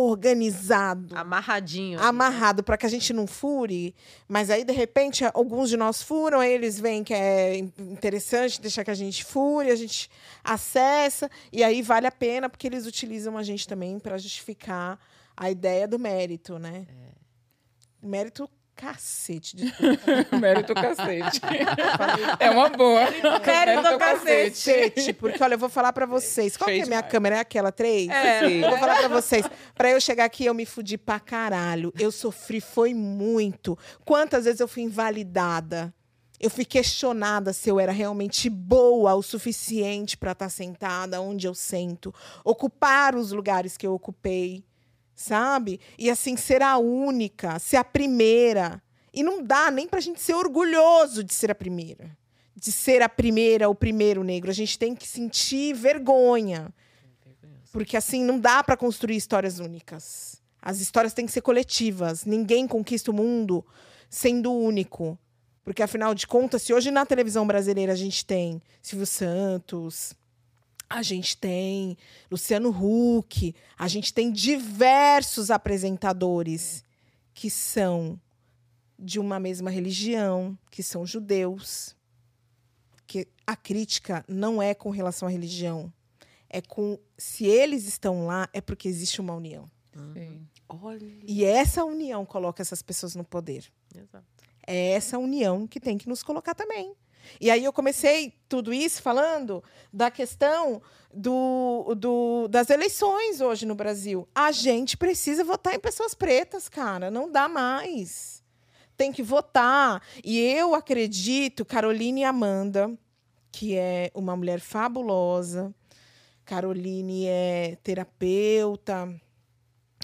organizado, Amarradinho. amarrado para que a gente não fure, mas aí de repente alguns de nós furam, aí eles veem que é in- interessante deixar que a gente fure, a gente acessa e aí vale a pena porque eles utilizam a gente também para justificar a ideia do mérito, né? Mérito cacete. <laughs> desculpa. Mérito cacete. <laughs> é uma boa. Mérito cacete. Porque, olha, eu vou falar pra vocês. Qual que é a minha demais. câmera? É aquela três? É. Sim. Vou falar pra vocês. Pra eu chegar aqui, eu me fudi pra caralho. Eu sofri, foi muito. Quantas vezes eu fui invalidada? Eu fui questionada se eu era realmente boa o suficiente pra estar sentada onde eu sento, ocupar os lugares que eu ocupei, sabe? E assim, ser a única, ser a primeira. E não dá nem pra gente ser orgulhoso de ser a primeira. De ser a primeira, o primeiro negro. A gente tem que sentir vergonha. Porque assim não dá para construir histórias únicas. As histórias têm que ser coletivas. Ninguém conquista o mundo sendo único. Porque afinal de contas, se hoje na televisão brasileira a gente tem Silvio Santos, a gente tem Luciano Huck, a gente tem diversos apresentadores que são de uma mesma religião, que são judeus. Que a crítica não é com relação à religião, é com se eles estão lá é porque existe uma união. Sim. Olha. E essa união coloca essas pessoas no poder. Exato. É essa união que tem que nos colocar também. E aí eu comecei tudo isso falando da questão do, do- das eleições hoje no Brasil. A gente precisa votar em pessoas pretas, cara. Não dá mais. Tem que votar. E eu acredito, Caroline Amanda, que é uma mulher fabulosa. Caroline é terapeuta.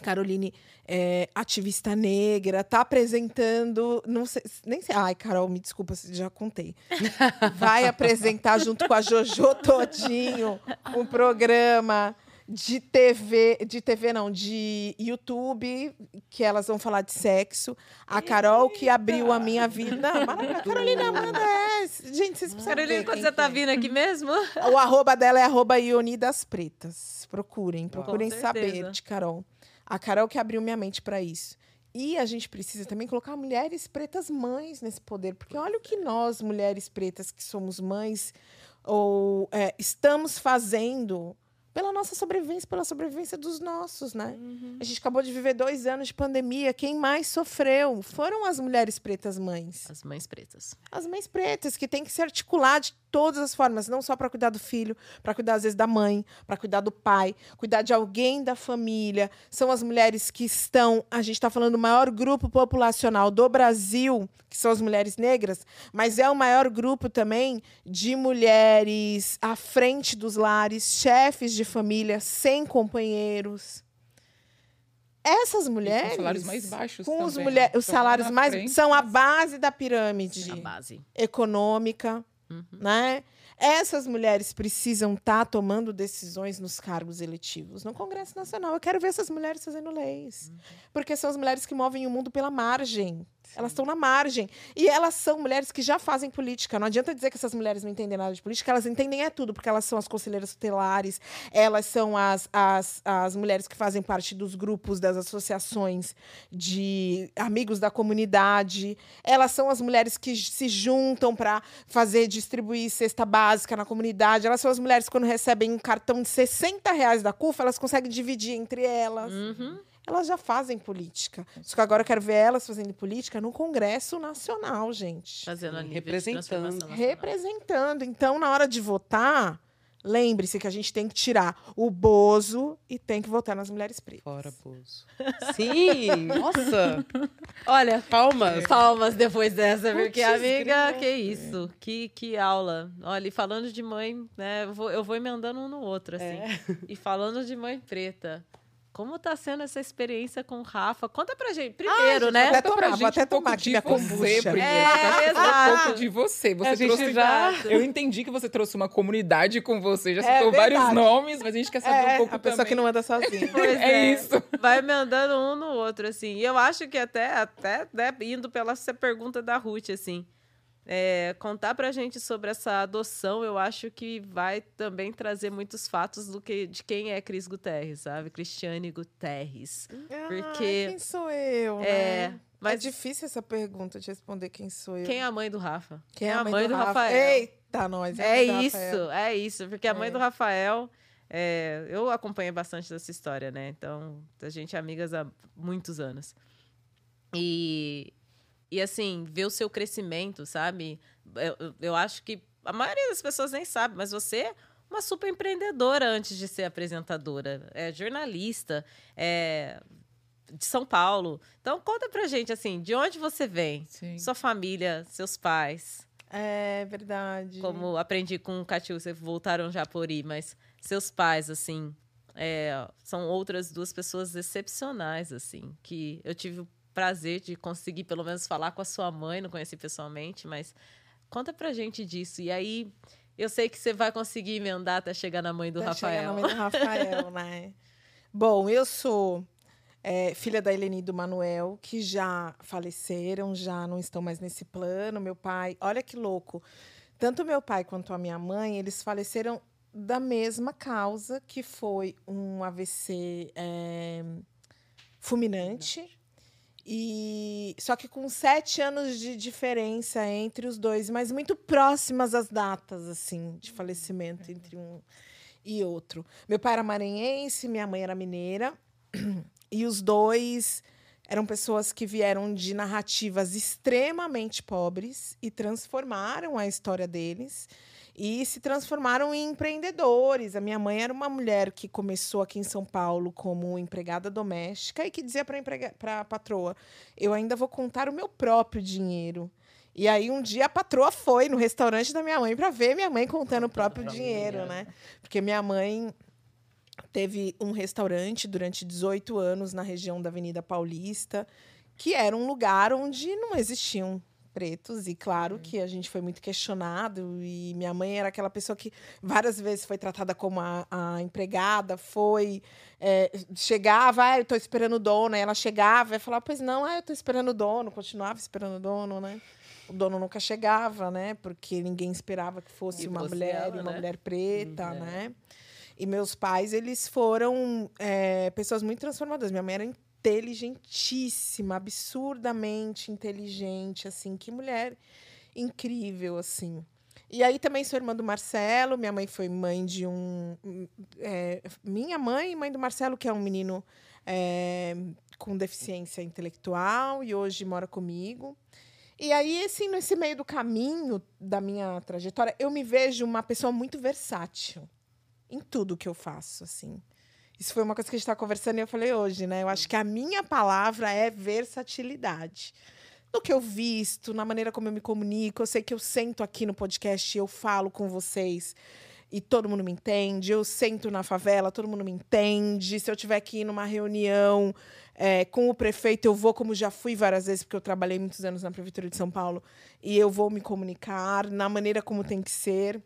Caroline é ativista negra, tá apresentando, não sei, nem sei, ai, Carol, me desculpa, já contei. <laughs> Vai apresentar junto com a Jojo Todinho um programa de TV, de TV não, de YouTube, que elas vão falar de sexo. A Carol que abriu a minha vida. Maravilha. Carolina Amanda é, gente, vocês precisam Carolina, ver quando você tá vindo aqui mesmo? O arroba dela é arroba Ioni das Pretas. Procurem, procurem saber de Carol. A Carol que abriu minha mente para isso. E a gente precisa também colocar mulheres pretas mães nesse poder. Porque olha o que nós, mulheres pretas que somos mães, ou é, estamos fazendo pela nossa sobrevivência, pela sobrevivência dos nossos, né? A gente acabou de viver dois anos de pandemia. Quem mais sofreu foram as mulheres pretas mães. As mães pretas. As mães pretas, que tem que se articular de todas as formas, não só para cuidar do filho, para cuidar às vezes da mãe, para cuidar do pai, cuidar de alguém da família. São as mulheres que estão, a gente está falando do maior grupo populacional do Brasil, que são as mulheres negras, mas é o maior grupo também de mulheres à frente dos lares, chefes de família, sem companheiros. Essas mulheres. salários mais baixos Com os, também, mulher, os Estão lá salários mais. frente, são a base da pirâmide A base. econômica, Uhum. né? Essas mulheres precisam estar tomando decisões nos cargos eletivos. No Congresso Nacional, eu quero ver essas mulheres fazendo leis. Porque são as mulheres que movem o mundo pela margem. Elas estão na margem. E elas são mulheres que já fazem política. Não adianta dizer que essas mulheres não entendem nada de política, elas entendem é tudo, porque elas são as conselheiras tutelares, elas são as, as, as mulheres que fazem parte dos grupos, das associações de amigos da comunidade. Elas são as mulheres que se juntam para fazer distribuir cesta básica na comunidade. Elas são as mulheres que, quando recebem um cartão de 60 reais da CUFA, elas conseguem dividir entre elas. Uhum. Elas já fazem política. Só que agora eu quero ver elas fazendo política no Congresso Nacional, gente. Fazendo a Representando. Representando. Então, na hora de votar, lembre-se que a gente tem que tirar o Bozo e tem que votar nas mulheres pretas. Fora, Bozo. Sim, <laughs> nossa. Olha, Palmas. palmas depois dessa, porque, amiga, que isso. Que, que aula. Olha, e falando de mãe, né? Eu vou, eu vou emendando um no outro, assim. E falando de mãe preta. Como tá sendo essa experiência com o Rafa? Conta pra gente. Primeiro, Ai, né? Até tomar, pra gente até um tomar de você, primeiro. É, exato. Um pouco de você. Você a trouxe já... Eu entendi que você trouxe uma comunidade com você, já é citou vários nomes, mas a gente quer saber é, um pouco a pessoa também. que não anda sozinha. Pois é, é, isso. Vai mandando um no outro, assim. E eu acho que até, até né, indo pela essa pergunta da Ruth, assim é, contar pra gente sobre essa adoção, eu acho que vai também trazer muitos fatos do que de quem é Cris Guterres, sabe? Cristiane Guterres. Ah, porque quem sou eu, é, né? Mas é difícil essa pergunta de responder quem sou eu. Quem é a mãe do Rafa? Quem é a mãe, mãe do, do Rafael? Eita, nós. É, é isso, é isso, porque a mãe é. do Rafael é, eu acompanhei bastante dessa história, né? Então, a gente é amigas há muitos anos. E e assim, ver o seu crescimento, sabe? Eu, eu acho que a maioria das pessoas nem sabe, mas você é uma super empreendedora antes de ser apresentadora. É jornalista, é de São Paulo. Então conta pra gente assim, de onde você vem? Sim. Sua família, seus pais. É verdade. Como aprendi com o Catiu, vocês voltaram já por aí, mas seus pais, assim, é, são outras duas pessoas excepcionais, assim, que eu tive o prazer de conseguir pelo menos falar com a sua mãe, não conheci pessoalmente, mas conta pra gente disso. E aí, eu sei que você vai conseguir emendar até chegar na mãe do até Rafael. Chegar na mãe do Rafael, né? <laughs> Bom, eu sou é, filha da Helene e do Manuel, que já faleceram, já não estão mais nesse plano. Meu pai, olha que louco. Tanto meu pai quanto a minha mãe, eles faleceram da mesma causa, que foi um AVC é, fulminante. E só que com sete anos de diferença entre os dois, mas muito próximas as datas assim de falecimento entre um e outro. Meu pai era maranhense, minha mãe era mineira, <clears throat> e os dois eram pessoas que vieram de narrativas extremamente pobres e transformaram a história deles e se transformaram em empreendedores. A minha mãe era uma mulher que começou aqui em São Paulo como empregada doméstica e que dizia para a patroa: Eu ainda vou contar o meu próprio dinheiro. E aí um dia a patroa foi no restaurante da minha mãe para ver minha mãe contando o próprio dinheiro, né? Porque minha mãe teve um restaurante durante 18 anos na região da Avenida Paulista, que era um lugar onde não existiam pretos e claro uhum. que a gente foi muito questionado e minha mãe era aquela pessoa que várias vezes foi tratada como a, a empregada foi é, chegava ah, eu estou esperando o dono aí ela chegava e falava pois não ah, eu estou esperando o dono continuava esperando o dono né o dono nunca chegava né porque ninguém esperava que fosse e uma mulher ela, uma né? mulher preta uhum. né e meus pais eles foram é, pessoas muito transformadoras minha mãe era inteligentíssima, absurdamente inteligente, assim, que mulher incrível, assim. E aí também sou irmã do Marcelo, minha mãe foi mãe de um. É, minha mãe e mãe do Marcelo, que é um menino é, com deficiência intelectual e hoje mora comigo. E aí, assim, nesse meio do caminho da minha trajetória, eu me vejo uma pessoa muito versátil em tudo que eu faço, assim. Isso foi uma coisa que a gente estava conversando e eu falei hoje, né? Eu acho que a minha palavra é versatilidade. No que eu visto, na maneira como eu me comunico, eu sei que eu sento aqui no podcast e eu falo com vocês e todo mundo me entende. Eu sento na favela, todo mundo me entende. Se eu tiver que ir numa reunião é, com o prefeito, eu vou, como já fui várias vezes, porque eu trabalhei muitos anos na Prefeitura de São Paulo, e eu vou me comunicar na maneira como tem que ser.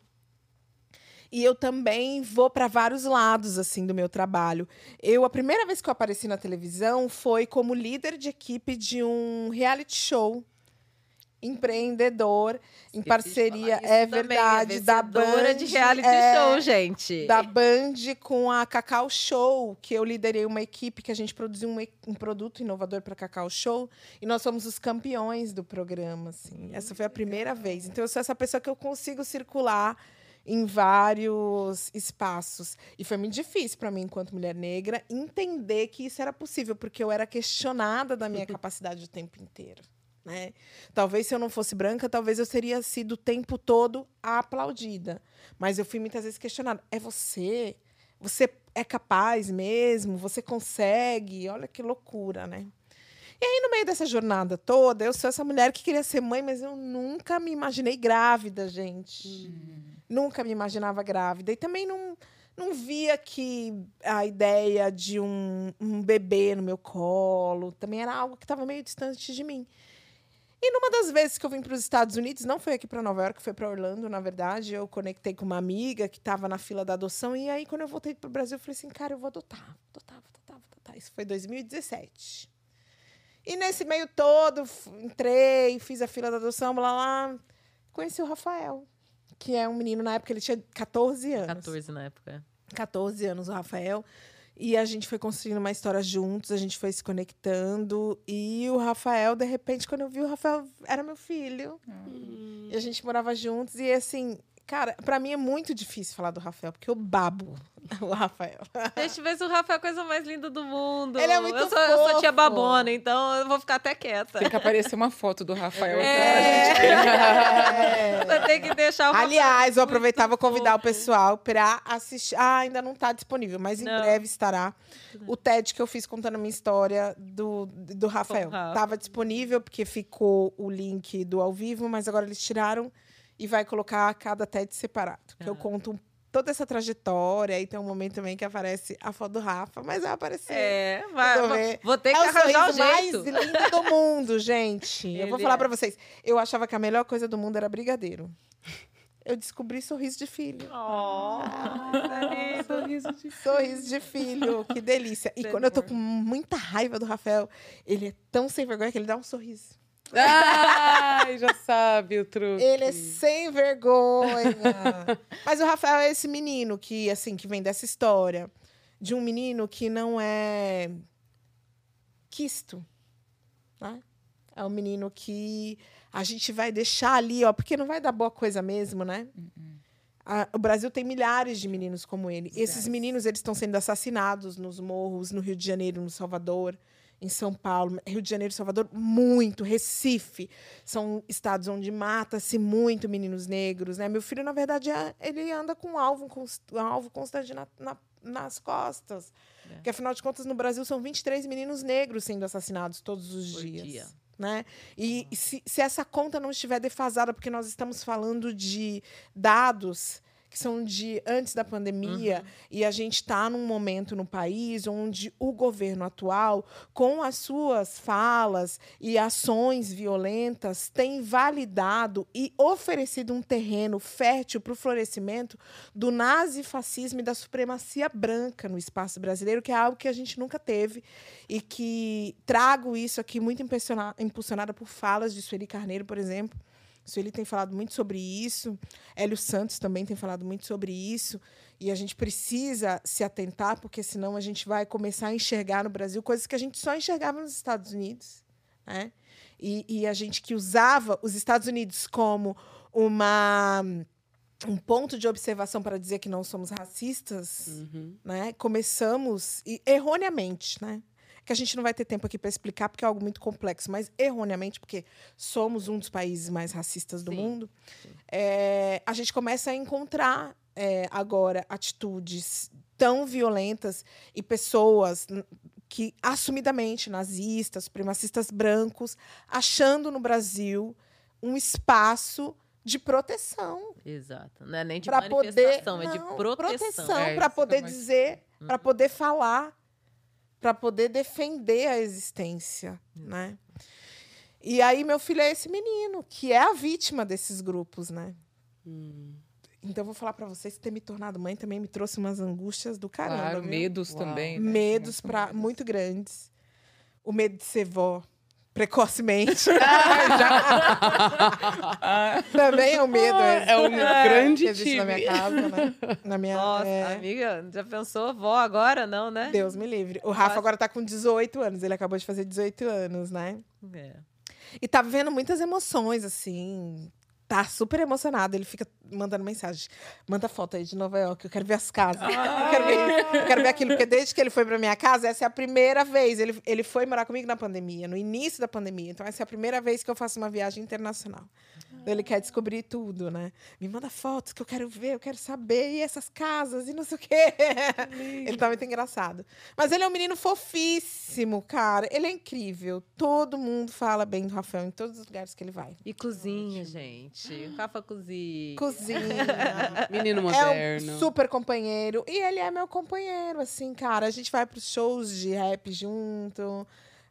E eu também vou para vários lados assim do meu trabalho. Eu a primeira vez que eu apareci na televisão foi como líder de equipe de um reality show empreendedor em parceria é verdade da Band de reality é, show gente. da Band com a Cacau Show que eu liderei uma equipe que a gente produziu um, um produto inovador para Cacau Show e nós somos os campeões do programa assim. Essa foi a primeira vez. Então eu sou essa pessoa que eu consigo circular em vários espaços. E foi muito difícil para mim, enquanto mulher negra, entender que isso era possível, porque eu era questionada da minha <laughs> capacidade o tempo inteiro. Né? Talvez se eu não fosse branca, talvez eu teria sido o tempo todo aplaudida. Mas eu fui muitas vezes questionada. É você? Você é capaz mesmo? Você consegue? Olha que loucura, né? E aí, no meio dessa jornada toda, eu sou essa mulher que queria ser mãe, mas eu nunca me imaginei grávida, gente. Hum. Nunca me imaginava grávida. E também não, não via que a ideia de um, um bebê no meu colo também era algo que estava meio distante de mim. E numa das vezes que eu vim para os Estados Unidos, não foi aqui para Nova York, foi para Orlando, na verdade, eu conectei com uma amiga que estava na fila da adoção. E aí, quando eu voltei para o Brasil, eu falei assim: cara, eu vou adotar, adotar, vou adotar, vou adotar. Isso foi 2017. E nesse meio todo, entrei, fiz a fila da adoção, blá lá. Conheci o Rafael, que é um menino, na época ele tinha 14 anos. 14 na época. 14 anos, o Rafael. E a gente foi construindo uma história juntos, a gente foi se conectando. E o Rafael, de repente, quando eu vi, o Rafael era meu filho. Hum. E a gente morava juntos. E assim, Cara, pra mim é muito difícil falar do Rafael, porque eu babo <laughs> o Rafael. Gente, vê se o Rafael é a coisa mais linda do mundo. Ele é muito eu sou, fofo. eu sou tia babona, então eu vou ficar até quieta. Tem que aparecer uma foto do Rafael. É. É. Você tem que deixar o Aliás, eu aproveitava muito convidar o fofo. pessoal para assistir. Ah, ainda não está disponível, mas em Não. breve estará o TED que eu fiz contando a minha história do, do Rafael. O. Tava disponível porque ficou o link do ao vivo, mas agora eles tiraram e vai colocar cada TED separado. Que eu Ah. conto toda essa trajetória e tem um momento também que aparece a foto do Rafa, mas vai aparecer. É, vai, Vou vou, ver. vou ter que É o arranjar o sorriso mais jeito. lindo do mundo, <laughs> gente. eu vou Ele falar é. pra vocês. Eu achava que a melhor coisa do mundo era brigadeiro. Eu descobri sorriso de filho. Oh, Sorriso de Sorriso de filho, que delícia. E quando eu tô com muita raiva do Rafael, ele é tão sem vergonha que ele dá um sorriso. Ai, já sabe o truque. Ele é sem vergonha. <laughs> Mas o Rafael é esse menino que, assim, que vem dessa história de um menino que não é quisto, né? É um menino que a gente vai deixar ali, ó, porque não vai dar boa coisa mesmo, né? A- o Brasil tem milhares de meninos como ele. Esses meninos eles estão sendo assassinados nos morros, no Rio de Janeiro, no Salvador, em São Paulo, Rio de Janeiro, Salvador, muito, Recife. São estados onde mata-se muito meninos negros, né? Meu filho, na verdade, é- ele anda com um alvo, um alvo constante na- na- nas costas. É. Porque, afinal de contas, no Brasil são 23 meninos negros sendo assassinados todos os Por dias. dia. Né? E se, se essa conta não estiver defasada, porque nós estamos falando de dados que são de antes da pandemia, e a gente está num momento no país onde o governo atual, com as suas falas e ações violentas, tem validado e oferecido um terreno fértil para o florescimento do nazifascismo e da supremacia branca no espaço brasileiro, que é algo que a gente nunca teve e que trago isso aqui muito impulsiona- impulsionada por falas de Sueli Carneiro, por exemplo. Sueli tem falado muito sobre isso, Hélio Santos também tem falado muito sobre isso, e a gente precisa se atentar, porque senão a gente vai começar a enxergar no Brasil coisas que a gente só enxergava nos Estados Unidos. Né? E, e a gente que usava os Estados Unidos como uma um ponto de observação para dizer que não somos racistas, Uhum. né? Começamos e erroneamente, né? Que a gente não vai ter tempo aqui para explicar porque é algo muito complexo, mas erroneamente porque somos um dos países mais racistas do Sim, mundo. é, a gente começa a encontrar é, agora atitudes tão violentas e pessoas que assumidamente nazistas, supremacistas brancos, achando no Brasil um espaço de proteção Exato. Não é nem de para poder manifestação, é de não, proteção. É, para poder é mais- dizer, para poder falar, para poder defender a existência, né? E aí meu filho é esse menino que é a vítima desses grupos, né? Hum. Então eu vou falar para vocês que ter me tornado mãe também me trouxe umas angústias do caramba, Claro, medos Uau. também. né? medos medos. muito grandes. O medo de ser vó precocemente <laughs> <laughs> também é um medo. É um grande que existe na minha time. casa, né? Na minha, Nossa, é, amiga, já pensou vó agora, não, né? Deus me livre. O Rafa Nossa. agora tá com 18 anos. Ele acabou de fazer 18 anos, né? É. E tá vivendo muitas emoções, assim. Tá super emocionado. Ele fica mandando mensagem. Manda foto aí de Nova York. Eu quero ver as casas. Eu, quero ver, eu quero ver aquilo. Porque desde que ele foi pra minha casa, essa é a primeira vez. Ele, ele foi morar comigo na pandemia, no início da pandemia. Então, essa é a primeira vez que eu faço uma viagem internacional. Então, ele quer descobrir tudo, né? Me manda fotos que eu quero ver, eu quero saber. E essas casas, e não sei o quê. ele tá muito engraçado. Mas ele é um menino fofíssimo, cara. Ele é incrível. Todo mundo fala bem do Rafael em todos os lugares que ele vai. E cozinha, gente. Gente. Rafa cozinha. Cozinha. <laughs> Menino É moderno. um super companheiro. E ele é meu companheiro, assim, cara. A gente vai pros shows de rap junto.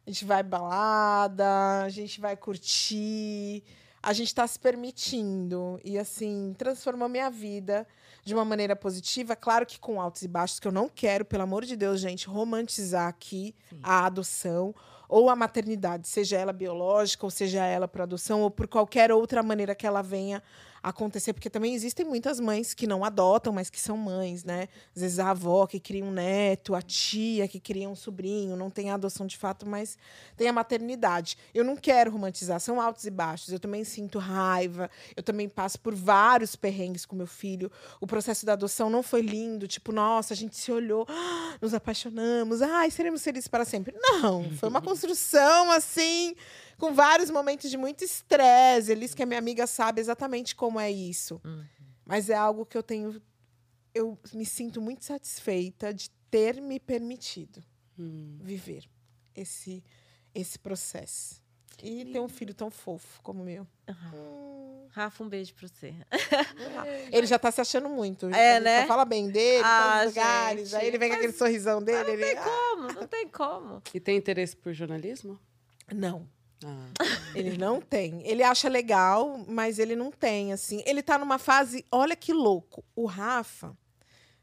A gente vai balada, a gente vai curtir. A gente tá se permitindo. E, assim, transformou minha vida de uma maneira positiva. Claro que com altos e baixos, que eu não quero, pelo amor de Deus, gente, romantizar aqui a adoção ou a maternidade, seja ela biológica, ou seja ela por adoção, ou por qualquer outra maneira que ela venha acontecer, porque também existem muitas mães que não adotam, mas que são mães, né? Às vezes a avó que cria um neto, a tia que cria um sobrinho, não tem a adoção de fato, mas tem a maternidade. Eu não quero romantizar, são altos e baixos. Eu também sinto raiva, eu também passo por vários perrengues com meu filho. O processo da adoção não foi lindo, tipo, nossa, a gente se olhou, <gasps> nos apaixonamos, ai, seremos felizes para sempre. Não, foi uma construção assim com vários momentos de muito estresse. Elis, que é minha amiga, sabe exatamente como é isso. Uhum. Mas é algo que eu tenho. Eu me sinto muito satisfeita de ter me permitido Hum. viver esse, esse processo. E ter um filho tão fofo como o meu. Rafa, um beijo pra você. <laughs> Ele já tá se achando muito. É, Ele né? Só fala bem dele, Ah, todos os lugares. gente, Aí ele vem com aquele sorrisão dele. Não ele... tem como, não tem como. E tem interesse por jornalismo? Não. Ah. Ele não tem. Ele acha legal, mas ele não tem, assim. Ele tá numa fase, olha que louco. O Rafa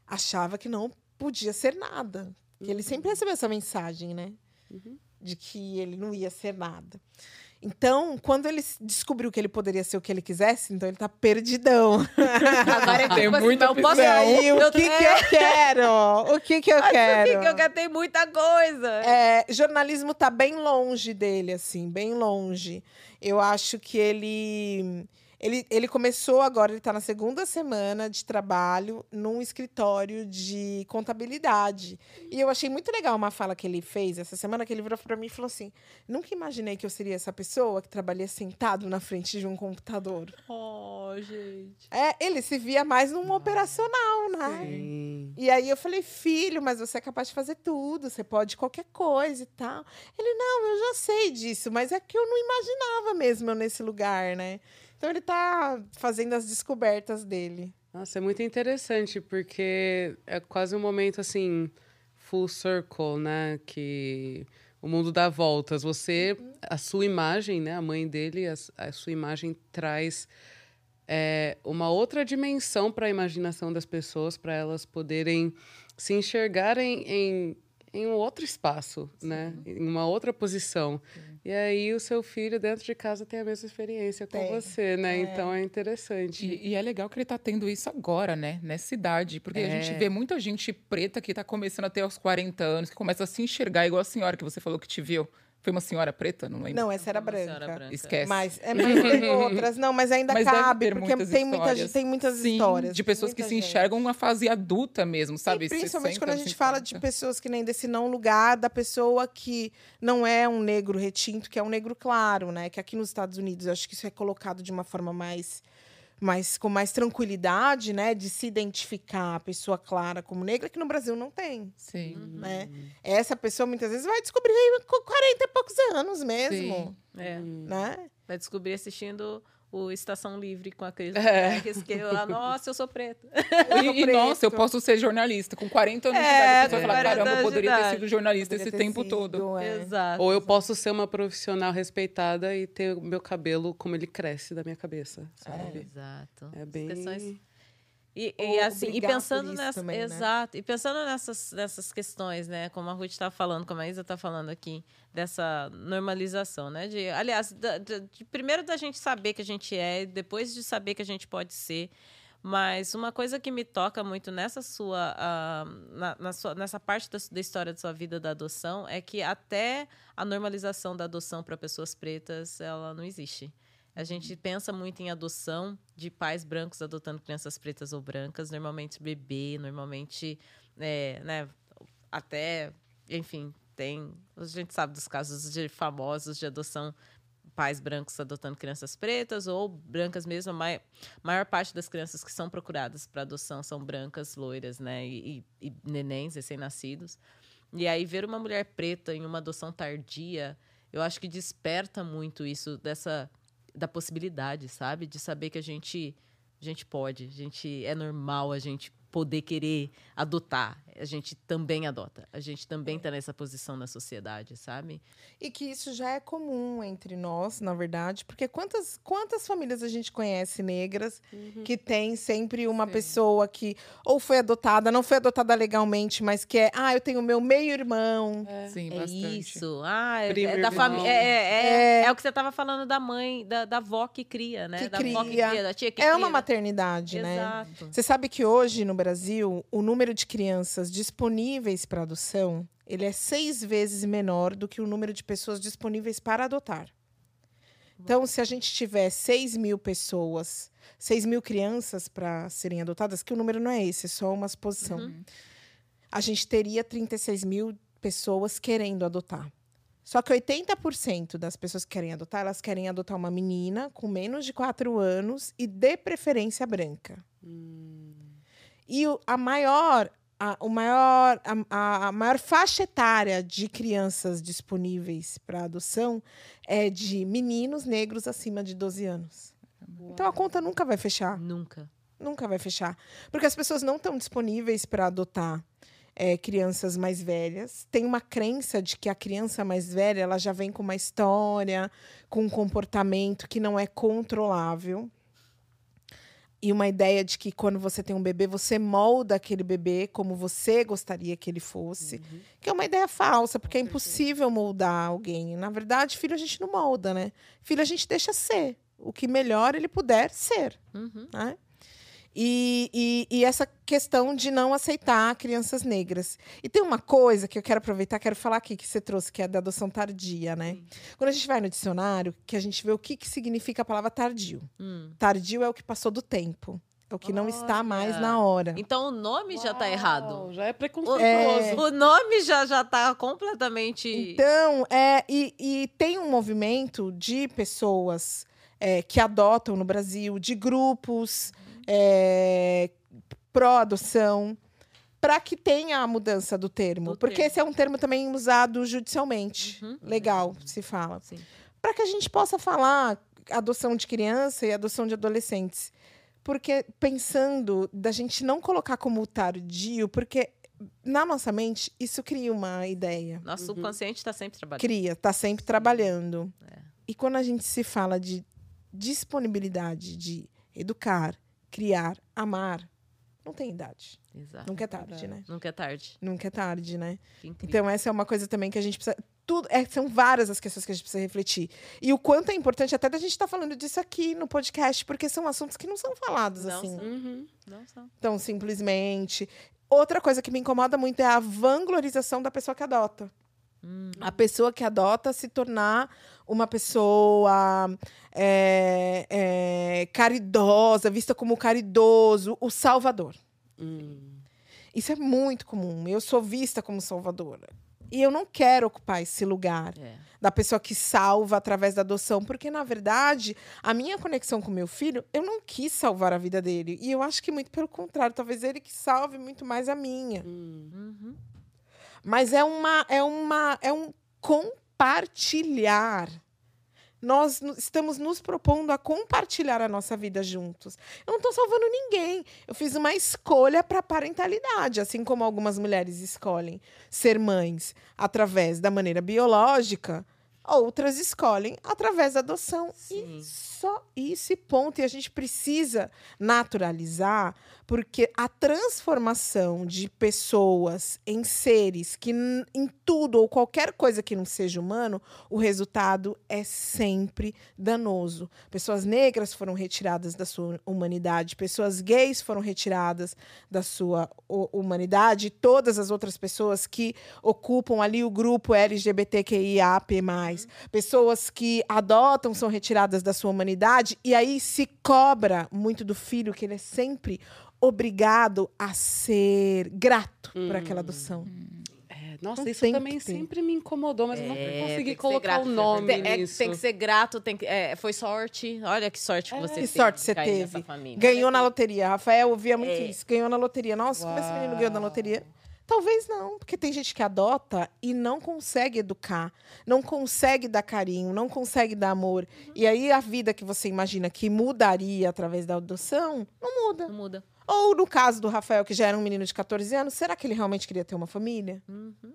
achava que não podia ser nada. Que ele sempre recebeu essa mensagem, né? De que ele não ia ser nada. Então, quando ele descobriu que ele poderia ser o que ele quisesse, então ele tá perdidão. <laughs> Agora é Tem tipo assim, muita eu posso... E aí, o que, que é, eu <laughs> quero? O que, que eu mas quero? o que que eu quero? Tem muita coisa. É, jornalismo tá bem longe dele, assim, bem longe. Eu acho que ele. Ele, ele começou agora, ele está na segunda semana de trabalho num escritório de contabilidade. E eu achei muito legal uma fala que ele fez essa semana, que ele virou para mim e falou assim: nunca imaginei que eu seria essa pessoa que trabalha sentado na frente de um computador. Oh, gente. É, ele se via mais num operacional, né? Sim. E aí eu falei, filho, mas você é capaz de fazer tudo, você pode qualquer coisa e tal. Ele, não, eu já sei disso, mas é que eu não imaginava mesmo eu nesse lugar, né? Então ele tá fazendo as descobertas dele. Nossa, é muito interessante, porque é quase um momento assim, full circle, né? Que o mundo dá voltas. Você, a sua imagem, né? A mãe dele, a, a sua imagem traz é, uma outra dimensão para a imaginação das pessoas, para elas poderem se enxergarem em, em um outro espaço, né? Em uma outra posição. E aí o seu filho dentro de casa tem a mesma experiência com Tem. você, né? Então é interessante. E, e é legal que ele tá tendo isso agora, né? Nessa idade. Porque a gente É. vê muita gente preta que tá começando a ter aos 40 anos, que começa a se enxergar igual a senhora que você falou que te viu. Foi uma senhora preta? Não lembro. Não, essa era Uma senhora branca. branca. Esquece. Mas, é, <laughs> mas tem outras. Não, mas ainda Mas cabe, porque muitas tem, muita, gente- tem muitas Sim, histórias. De pessoas que muita se gente. enxergam numa fase adulta mesmo, sabe? E principalmente 60, quando a gente 50. fala de pessoas que nem desse não lugar, da pessoa que não é um negro retinto, que é um negro claro, né? Que aqui nos Estados Unidos eu acho que isso é colocado de uma forma mais, mais com mais tranquilidade, né? De se identificar a pessoa clara como negra, que no Brasil não tem. Sim. Né? Essa pessoa muitas vezes vai descobrir com 40 e poucos anos mesmo. É. Né? Vai descobrir assistindo o Estação Livre com a Cris É. Marques, que eu, ah, nossa, eu sou preta. <laughs> E, e, nossa, eu posso ser jornalista. Com 40 anos de É, idade, a pessoa com vai falar, 40 caramba, eu de poderia ter idade. sido jornalista esse tempo sido, todo. é. Exato. Ou eu posso ser uma profissional respeitada e ter o meu cabelo como ele cresce da minha cabeça, É, sabe? exato. É As bem... questões- E, e assim, e pensando nessa, também, né? exato, e pensando nessas, nessas questões, né, como a Ruth está falando, como a Isa está falando aqui, dessa normalização, né, de, aliás, da- de, primeiro da gente saber que a gente é, depois de saber que a gente pode ser, mas uma coisa que me toca muito nessa sua, ah, na, na sua nessa parte da, da história da sua vida da adoção é que até a normalização da adoção para pessoas pretas, ela não existe. A gente pensa muito em adoção de pais brancos adotando crianças pretas ou brancas, normalmente bebê, normalmente, é, né, até, enfim, tem, a gente sabe dos casos de famosos de adoção pais brancos adotando crianças pretas ou brancas mesmo. A mai- maior parte das crianças que são procuradas para adoção são brancas, loiras, né, e, e, e nenéns recém-nascidos. E aí ver uma mulher preta em uma adoção tardia, eu acho que desperta muito isso dessa da possibilidade, sabe? De saber que a gente, a gente pode, a gente é normal, a gente poder querer adotar. A gente também adota. A gente também está nessa posição na sociedade, sabe? E que isso já é comum entre nós, na verdade, porque quantas, quantas famílias a gente conhece negras uhum. que tem sempre uma Sim. pessoa que ou foi adotada, não foi adotada legalmente, mas que é, ah, eu tenho meu meio-irmão. É. Sim, é bastante. isso. Ah, é, é da família. É, é, é, é, o que você estava falando da mãe, da, da avó que cria, né? Que da cria. avó que cria, da tia que É cria. uma maternidade, Exato. né? Você sabe que hoje no Brasil Brasil, o número de crianças disponíveis para adoção ele é seis vezes menor do que o número de pessoas disponíveis para adotar. Então, se a gente tiver 6 mil pessoas, 6 mil crianças para serem adotadas, que o número não é esse, é só uma suposição, uhum. a gente teria 36 mil pessoas querendo adotar. Só que 80% das pessoas que querem adotar, elas querem adotar uma menina com menos de 4 anos e de preferência branca. Hum. E o, a maior, a, o maior, a, a maior faixa etária de crianças disponíveis para adoção é de meninos negros acima de 12 anos. Então a conta nunca vai fechar. Nunca. Nunca vai fechar. Porque as pessoas não estão disponíveis para adotar é, crianças mais velhas. Tem uma crença de que a criança mais velha ela já vem com uma história, com um comportamento que não é controlável e uma ideia de que quando você tem um bebê, você molda aquele bebê como você gostaria que ele fosse. Uhum. Que é uma ideia falsa, porque é impossível moldar alguém. Na verdade, filho a gente não molda, né? Filho a gente deixa ser. O que melhor ele puder ser. Uhum. Né? E, e, e, essa questão de não aceitar crianças negras. E tem uma coisa que eu quero aproveitar, quero falar aqui, que você trouxe, que é da adoção tardia, né? Sim. Quando a gente vai no dicionário, que a gente vê o que, que significa a palavra tardio. Hum. Tardio é o que passou do tempo. É o que Olha. não está mais na hora. Então o nome Uau, já está errado. Já é preconceituoso. É... O nome já já está completamente. Então, é, e, e tem um movimento de pessoas é, que adotam no Brasil, de grupos é, pró-adoção, para que tenha a mudança do termo. Do porque termo. esse é um termo também usado judicialmente. Uhum. Legal, se fala. Para que a gente possa falar adoção de criança e adoção de adolescentes. Porque pensando da gente não colocar como tardio, porque na nossa mente isso cria uma ideia. Nosso uhum. subconsciente está sempre trabalhando. Cria, está sempre trabalhando. É. E quando a gente se fala de disponibilidade de educar, criar, amar, não tem idade. Exato. Nunca é tarde, né? Nunca é tarde. Nunca é tarde, né? Então, essa é uma coisa também que a gente precisa. Tudo, é, são várias as questões que a gente precisa refletir. E o quanto é importante até da gente estar tá falando disso aqui no podcast, porque são assuntos que não são falados não assim. São. Uhum. Não são. Então, simplesmente. Outra coisa que me incomoda muito é a vanglorização da pessoa que adota. Hum. A pessoa que adota se tornar uma pessoa é, é, caridosa, vista como caridoso, o salvador. Hum. Isso é muito comum. Eu sou vista como salvadora. E eu não quero ocupar esse lugar é. da pessoa que salva através da adoção, porque, na verdade, a minha conexão com meu filho, eu não quis salvar a vida dele. E eu acho que muito pelo contrário, talvez ele que salve muito mais a minha. Hum. Uhum. Mas é uma é uma é um compartilhar. Nós estamos nos propondo a compartilhar a nossa vida juntos. Eu não estou salvando ninguém. Eu fiz uma escolha para a parentalidade, assim como algumas mulheres escolhem ser mães através da maneira biológica, outras escolhem através da adoção. Sim. E só esse ponto. E a gente precisa naturalizar porque a transformação de pessoas em seres que em tudo ou qualquer coisa que não seja humano, o resultado é sempre danoso. Pessoas negras foram retiradas da sua humanidade, pessoas gays foram retiradas da sua humanidade, todas as outras pessoas que ocupam ali o grupo LGBTQIAP+, pessoas que adotam são retiradas da sua humanidade e aí se cobra muito do filho que ele é sempre obrigado a ser grato hum. por aquela adoção. É, nossa, não isso também sempre me incomodou, mas é, eu não é, consegui colocar o nome tem, é, tem que ser grato, tem que, é, foi sorte. Olha que sorte que é, você teve. Que sorte você teve. Ganhou na loteria. Rafael ouvia muito isso. Ganhou na loteria. Nossa, Uau. como esse menino ganhou na loteria. Talvez não, porque tem gente que adota e não consegue educar, não consegue dar carinho, não consegue dar amor. Uhum. E aí a vida que você imagina que mudaria através da adoção, não muda. Não muda. Ou no caso do Rafael, que já era um menino de 14 anos, será que ele realmente queria ter uma família? Uhum.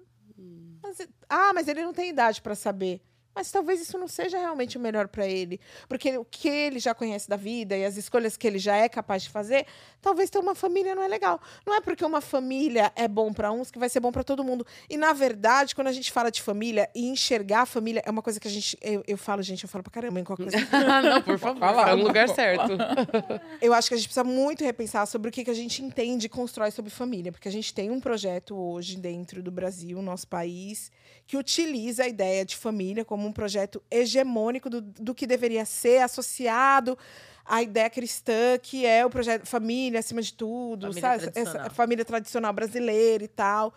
Mas, ah, mas ele não tem idade para saber. Mas talvez isso não seja realmente o melhor para ele. Porque o que ele já conhece da vida e as escolhas que ele já é capaz de fazer, talvez ter uma família não é legal. Não é porque uma família é bom para uns que vai ser bom para todo mundo. E, na verdade, quando a gente fala de família e enxergar a família, é uma coisa que a gente. Eu, eu falo, gente, eu falo pra caramba em qualquer coisa. <laughs> não, por favor, fala no lugar certo. <laughs> eu acho que a gente precisa muito repensar sobre o que, que a gente entende e constrói sobre família. Porque a gente tem um projeto hoje dentro do Brasil, nosso país, que utiliza a ideia de família como um projeto hegemônico do, do que deveria ser associado à ideia cristã, que é o projeto família acima de tudo, família sabe? Tradicional. Essa família tradicional brasileira e tal.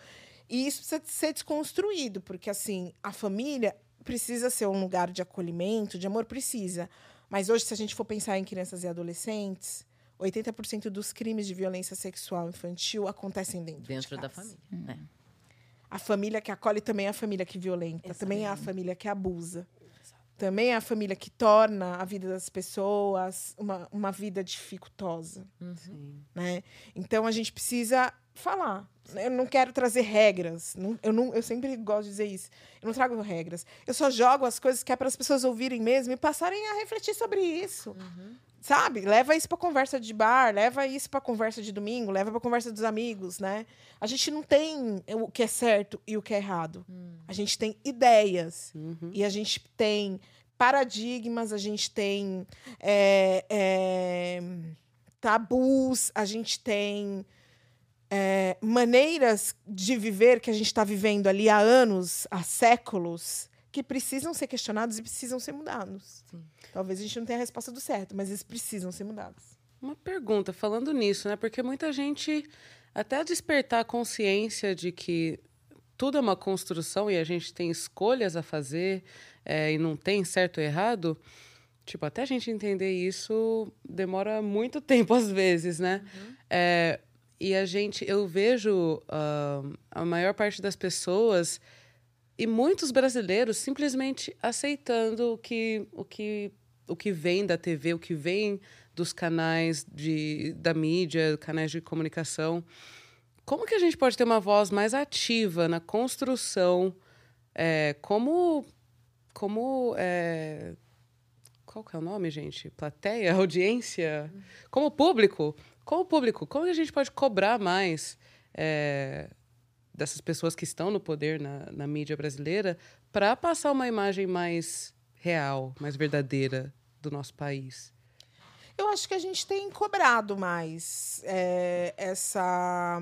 E isso precisa ser desconstruído, porque assim, a família precisa ser um lugar de acolhimento, de amor, precisa. Mas hoje, se a gente for pensar em crianças e adolescentes, 80% dos crimes de violência sexual infantil acontecem dentro, dentro de da família. Hum. É. A família que acolhe também é a família que violenta, também é a família que abusa. Também é a família que torna a vida das pessoas uma, uma vida dificultosa. Uhum. Né? Então a gente precisa falar. Eu não quero trazer regras. Eu, não, eu sempre gosto de dizer isso. Eu não trago regras. Eu só jogo as coisas que é para as pessoas ouvirem mesmo e passarem a refletir sobre isso. Uhum. Sabe? Leva isso para conversa de bar, leva isso para conversa de domingo, leva para conversa dos amigos, né? A gente não tem o que é certo e o que é errado. Hum. A gente tem ideias Uhum. e a gente tem paradigmas, a gente tem é, é, tabus, a gente tem é, maneiras de viver que a gente está vivendo ali há anos, há séculos, que precisam ser questionados e precisam ser mudados. Sim. Talvez a gente não tenha a resposta do certo, mas eles precisam ser mudados. Uma pergunta, falando nisso, né? Porque muita gente, até despertar a consciência de que tudo é uma construção e a gente tem escolhas a fazer é, e não tem certo ou errado, tipo, até a gente entender isso demora muito <laughs> tempo às vezes, né? Uhum. É, e a gente, eu vejo uh, a maior parte das pessoas e muitos brasileiros simplesmente aceitando o que, o que, o que vem da TV, o que vem dos canais de, da mídia, canais de comunicação. Como que a gente pode ter uma voz mais ativa na construção, é, como, como é, qual que é o nome, gente? Plateia, <laughs> audiência, como público, como público, como a gente pode cobrar mais é, dessas pessoas que estão no poder na, na mídia brasileira para passar uma imagem mais real, mais verdadeira do nosso país? Eu acho que a gente tem cobrado mais é, essa.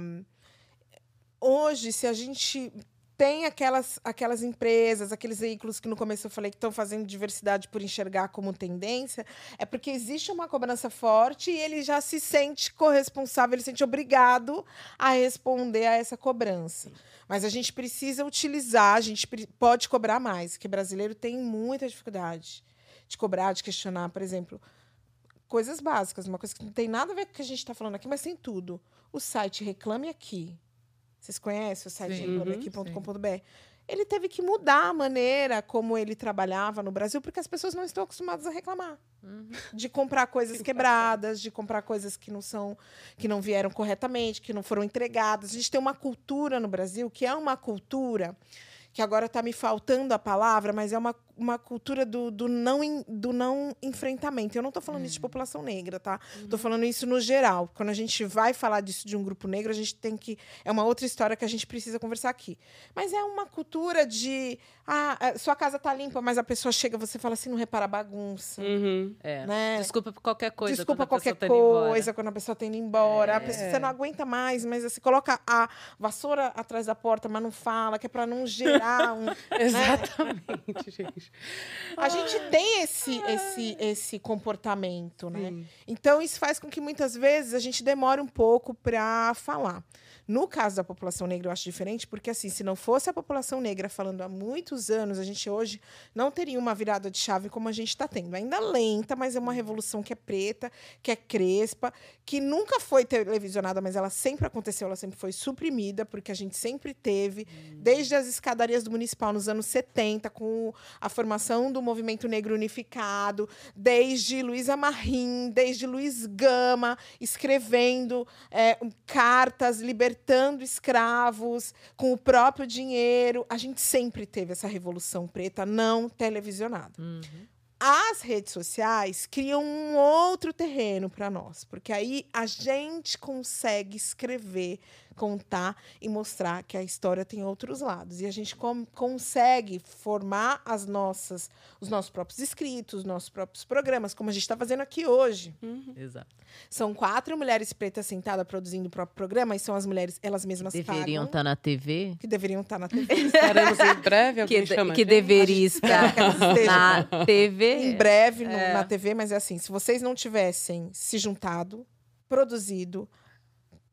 Hoje, se a gente tem aquelas, aquelas empresas, aqueles veículos que no começo eu falei que estão fazendo diversidade por enxergar como tendência, é porque existe uma cobrança forte e ele já se sente corresponsável, ele se sente obrigado a responder a essa cobrança. Mas a gente precisa utilizar, a gente pode cobrar mais, porque brasileiro tem muita dificuldade de cobrar, de questionar, por exemplo coisas básicas, uma coisa que não tem nada a ver com o que a gente está falando aqui, mas tem tudo. O site Reclame Aqui. Vocês conhecem o site reclameaqui.com.br? Ele teve que mudar a maneira como ele trabalhava no Brasil, porque as pessoas não estão acostumadas a reclamar. Uhum. De comprar coisas <laughs> quebradas, de comprar coisas que não são, que não vieram corretamente, que não foram entregadas. A gente tem uma cultura no Brasil que é uma cultura que agora está me faltando a palavra, mas é uma, uma cultura do, do, não, do não enfrentamento. Eu não estou falando isso de população negra, tá? Estou falando isso no geral. Quando a gente vai falar disso de um grupo negro, a gente tem que. É uma outra história que a gente precisa conversar aqui. Mas é uma cultura de. Ah, sua casa tá limpa, mas a pessoa chega, você fala assim, não repara a bagunça. Uhum. É. Né? Desculpa por qualquer coisa. Desculpa qualquer tá coisa quando a pessoa está indo embora. A pessoa, você não aguenta mais, mas você coloca a vassoura atrás da porta, mas não fala, que é para não gerar um. <laughs> Exatamente, gente. gente. A gente tem esse, esse, esse comportamento, né? Sim. Então, isso faz com que muitas vezes a gente demore um pouco para falar. No caso da população negra, eu acho diferente, porque assim, se não fosse a população negra falando há muitos anos, a gente hoje não teria uma virada de chave como a gente está tendo. Ainda lenta, mas é uma revolução que é preta, que é crespa, que nunca foi televisionada, mas ela sempre aconteceu, ela sempre foi suprimida, porque a gente sempre teve, desde as escadarias do municipal nos anos 70, com a formação do movimento negro unificado, desde Luísa Marim, desde Luiz Gama, escrevendo é, cartas libertando escravos com o próprio dinheiro. A gente sempre teve essa revolução preta não televisionada. Uhum. As redes sociais criam um outro terreno para nós, porque aí a gente consegue escrever contar e mostrar que a história tem outros lados. E a gente consegue formar as nossas, os nossos próprios escritos, os nossos próprios programas, como a gente está fazendo aqui hoje. Uhum. Exato. São quatro mulheres pretas sentadas produzindo o próprio programa, e são as mulheres, elas mesmas que Deveriam estar tá na TV. Que deveriam estar tá na TV. Estaremos em breve, que, chama que deveria estar na TV. Em breve, é. na TV, mas é assim, se vocês não tivessem se juntado, produzido,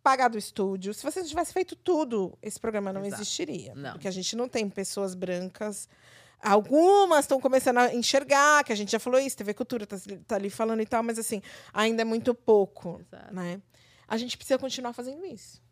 pagado o estúdio. Se você tivesse feito tudo, esse programa não Exato. existiria. Não. Porque a gente não tem pessoas brancas. Algumas estão começando a enxergar, que a gente já falou isso, TV Cultura está tá ali falando e tal, mas assim, ainda é muito pouco. Exato. Né? A gente precisa continuar fazendo isso.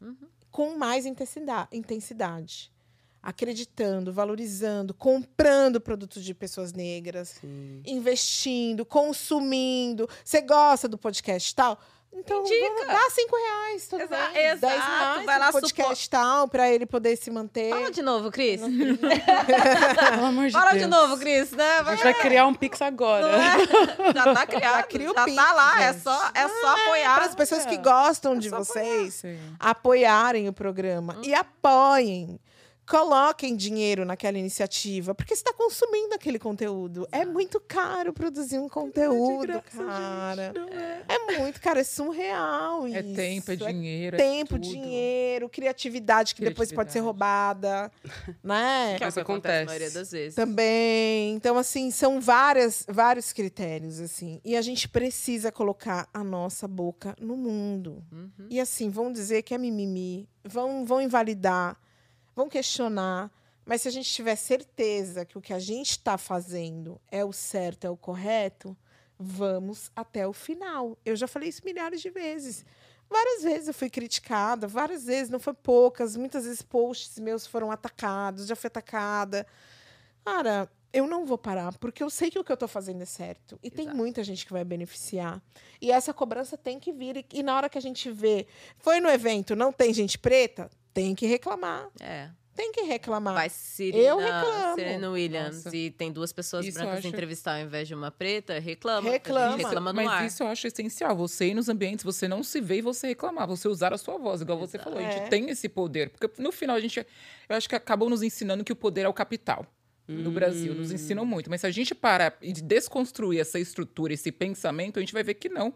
Uhum. Com mais intensidade. Acreditando, valorizando, comprando produtos de pessoas negras, Sim. investindo, consumindo. Você gosta do podcast tal? Então, Indica. dá cinco reais todo Exa mês. Exato. Dez reais vai lá podcast tal, pra ele poder se manter. Fala de novo, Cris. <laughs> Pelo amor de Fala Deus. de novo, Cris. Né? Vai... A gente vai criar um Pix agora. É? <laughs> Já tá criado. Já, cria o já Pix, tá lá. É só, é só ah, apoiar. Para as pessoas que gostam é de vocês, apoiarem o programa. Hum. E apoiem coloquem dinheiro naquela iniciativa, porque você está consumindo aquele conteúdo. É muito caro produzir um conteúdo, graça, cara. Gente, é. é. muito caro, é surreal é isso. Tempo, é dinheiro, é tempo, é dinheiro, criatividade que criatividade. depois pode ser roubada, <laughs> né? Que é o que acontece a maioria das vezes. Também. Então assim, são várias, vários critérios assim, e a gente precisa colocar a nossa boca no mundo. Uhum. E assim, vão dizer que é mimimi, vão vão invalidar vão questionar, mas se a gente tiver certeza que o que a gente está fazendo é o certo, é o correto, vamos até o final. Eu já falei isso milhares de vezes. Várias vezes eu fui criticada, várias vezes, não foi poucas, muitas vezes posts meus foram atacados, já fui atacada. Cara, eu não vou parar, porque eu sei que o que eu estou fazendo é certo. E Exato. tem muita gente que vai beneficiar. E essa cobrança tem que vir. E, e, na hora que a gente vê, foi no evento, não tem gente preta? Tem que reclamar. É. Tem que reclamar. Vai Serena, eu reclamo. Serena Williams Nossa. e tem duas pessoas isso brancas acho... entrevistar ao invés de uma preta, reclama. Reclama. reclama Mas ar. isso eu acho essencial. Você ir nos ambientes, você não se vê e você reclamar. Você usar a sua voz, igual você falou. A gente é. tem esse poder. Porque no final a gente, eu acho que acabou nos ensinando que o poder é o capital. No hum. Brasil, nos ensinam muito. Mas se a gente parar e desconstruir essa estrutura, esse pensamento, a gente vai ver que não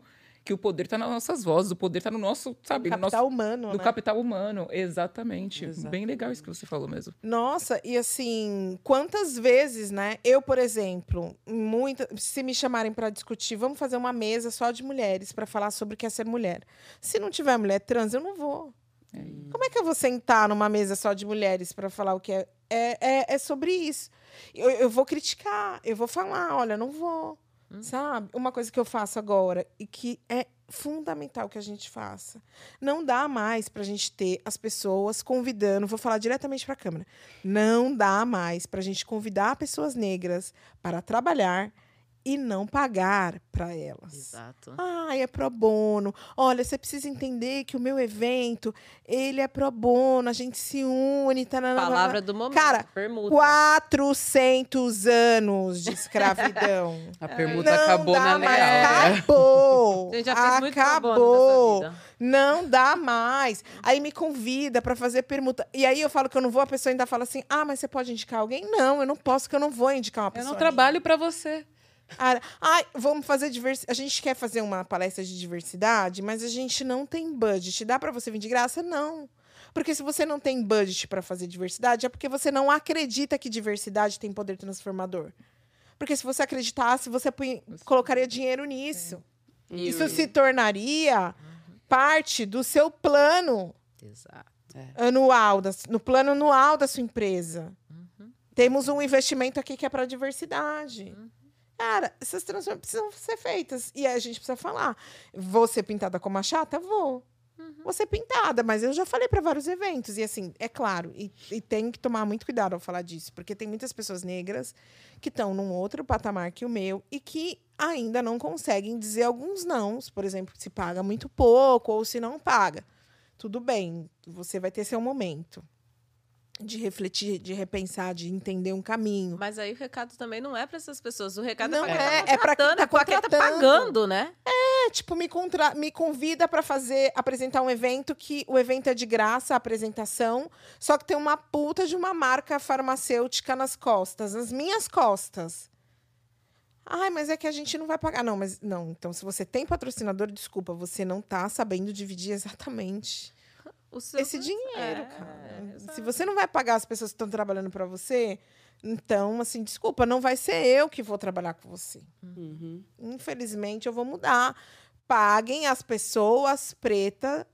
que o poder está nas nossas vozes, o poder está no nosso, sabe, no capital humano, no né? capital humano, exatamente. Exato. Bem legal isso que você falou mesmo. Nossa, e assim, quantas vezes, né? Eu, por exemplo, muita, se me chamarem para discutir, vamos fazer uma mesa só de mulheres para falar sobre o que é ser mulher. Se não tiver mulher trans, eu não vou. É. Como é que eu vou sentar numa mesa só de mulheres para falar o que é? É, é, é sobre isso. Eu, eu vou criticar, eu vou falar, olha, não vou. Hum. Sabe? Uma coisa que eu faço agora e que é fundamental que a gente faça. Não dá mais para a gente ter as pessoas convidando, vou falar diretamente para a câmera. Não dá mais para a gente convidar pessoas negras para trabalhar e não pagar para elas. Exato. Ah, é pro bono. Olha, você precisa entender que o meu evento, ele é pro bono, a gente se une. Tá Palavra do momento. Cara, permuta. 400 anos de escravidão. <laughs> a permuta não acabou na mais. legal. Acabou. <laughs> Fez acabou. Muito não dá mais. Aí me convida para fazer permuta. E aí eu falo que eu não vou, a pessoa ainda fala assim: "Ah, mas você pode indicar alguém?" Não, eu não posso, que eu não vou indicar uma pessoa. Eu não trabalho para você. Ah, ai, vamos fazer diversidade. A gente quer fazer uma palestra de diversidade, mas a gente não tem budget. Dá para você vir de graça? Não. Porque se você não tem budget para fazer diversidade, é porque você não acredita que diversidade tem poder transformador. Porque se você acreditasse, você colocaria dinheiro nisso. É. Isso se tornaria uhum. parte do seu plano. É. anual, da, no plano anual da sua empresa. Uhum. Temos um investimento aqui que é para diversidade. Uhum. Cara, essas transformações precisam ser feitas. E a gente precisa falar. Vou ser pintada como a chata? Vou. Uhum. Vou ser pintada, mas eu já falei para vários eventos. E assim, é claro, e, e tem que tomar muito cuidado ao falar disso, porque tem muitas pessoas negras que estão num outro patamar que o meu e que ainda não conseguem dizer alguns nãos, por exemplo, se paga muito pouco ou se não paga. Tudo bem, você vai ter seu momento de refletir, de repensar, de entender um caminho. Mas aí o recado também não é para essas pessoas. O recado não é para é, é para quem tá contratando, é quem tá pagando, né? É, tipo, me, contra... me convida para fazer, apresentar um evento que o evento é de graça, a apresentação, só que tem uma puta de uma marca farmacêutica nas costas, nas minhas costas. Ai, mas é que a gente não vai pagar. Não, mas não. Então, se você tem patrocinador, desculpa, você não tá sabendo dividir exatamente. Esse dinheiro, é, cara. Se você não vai pagar as pessoas que estão trabalhando para você, então, assim, desculpa, não vai ser eu que vou trabalhar com você. Uhum. Infelizmente, eu vou mudar. Paguem as pessoas preta,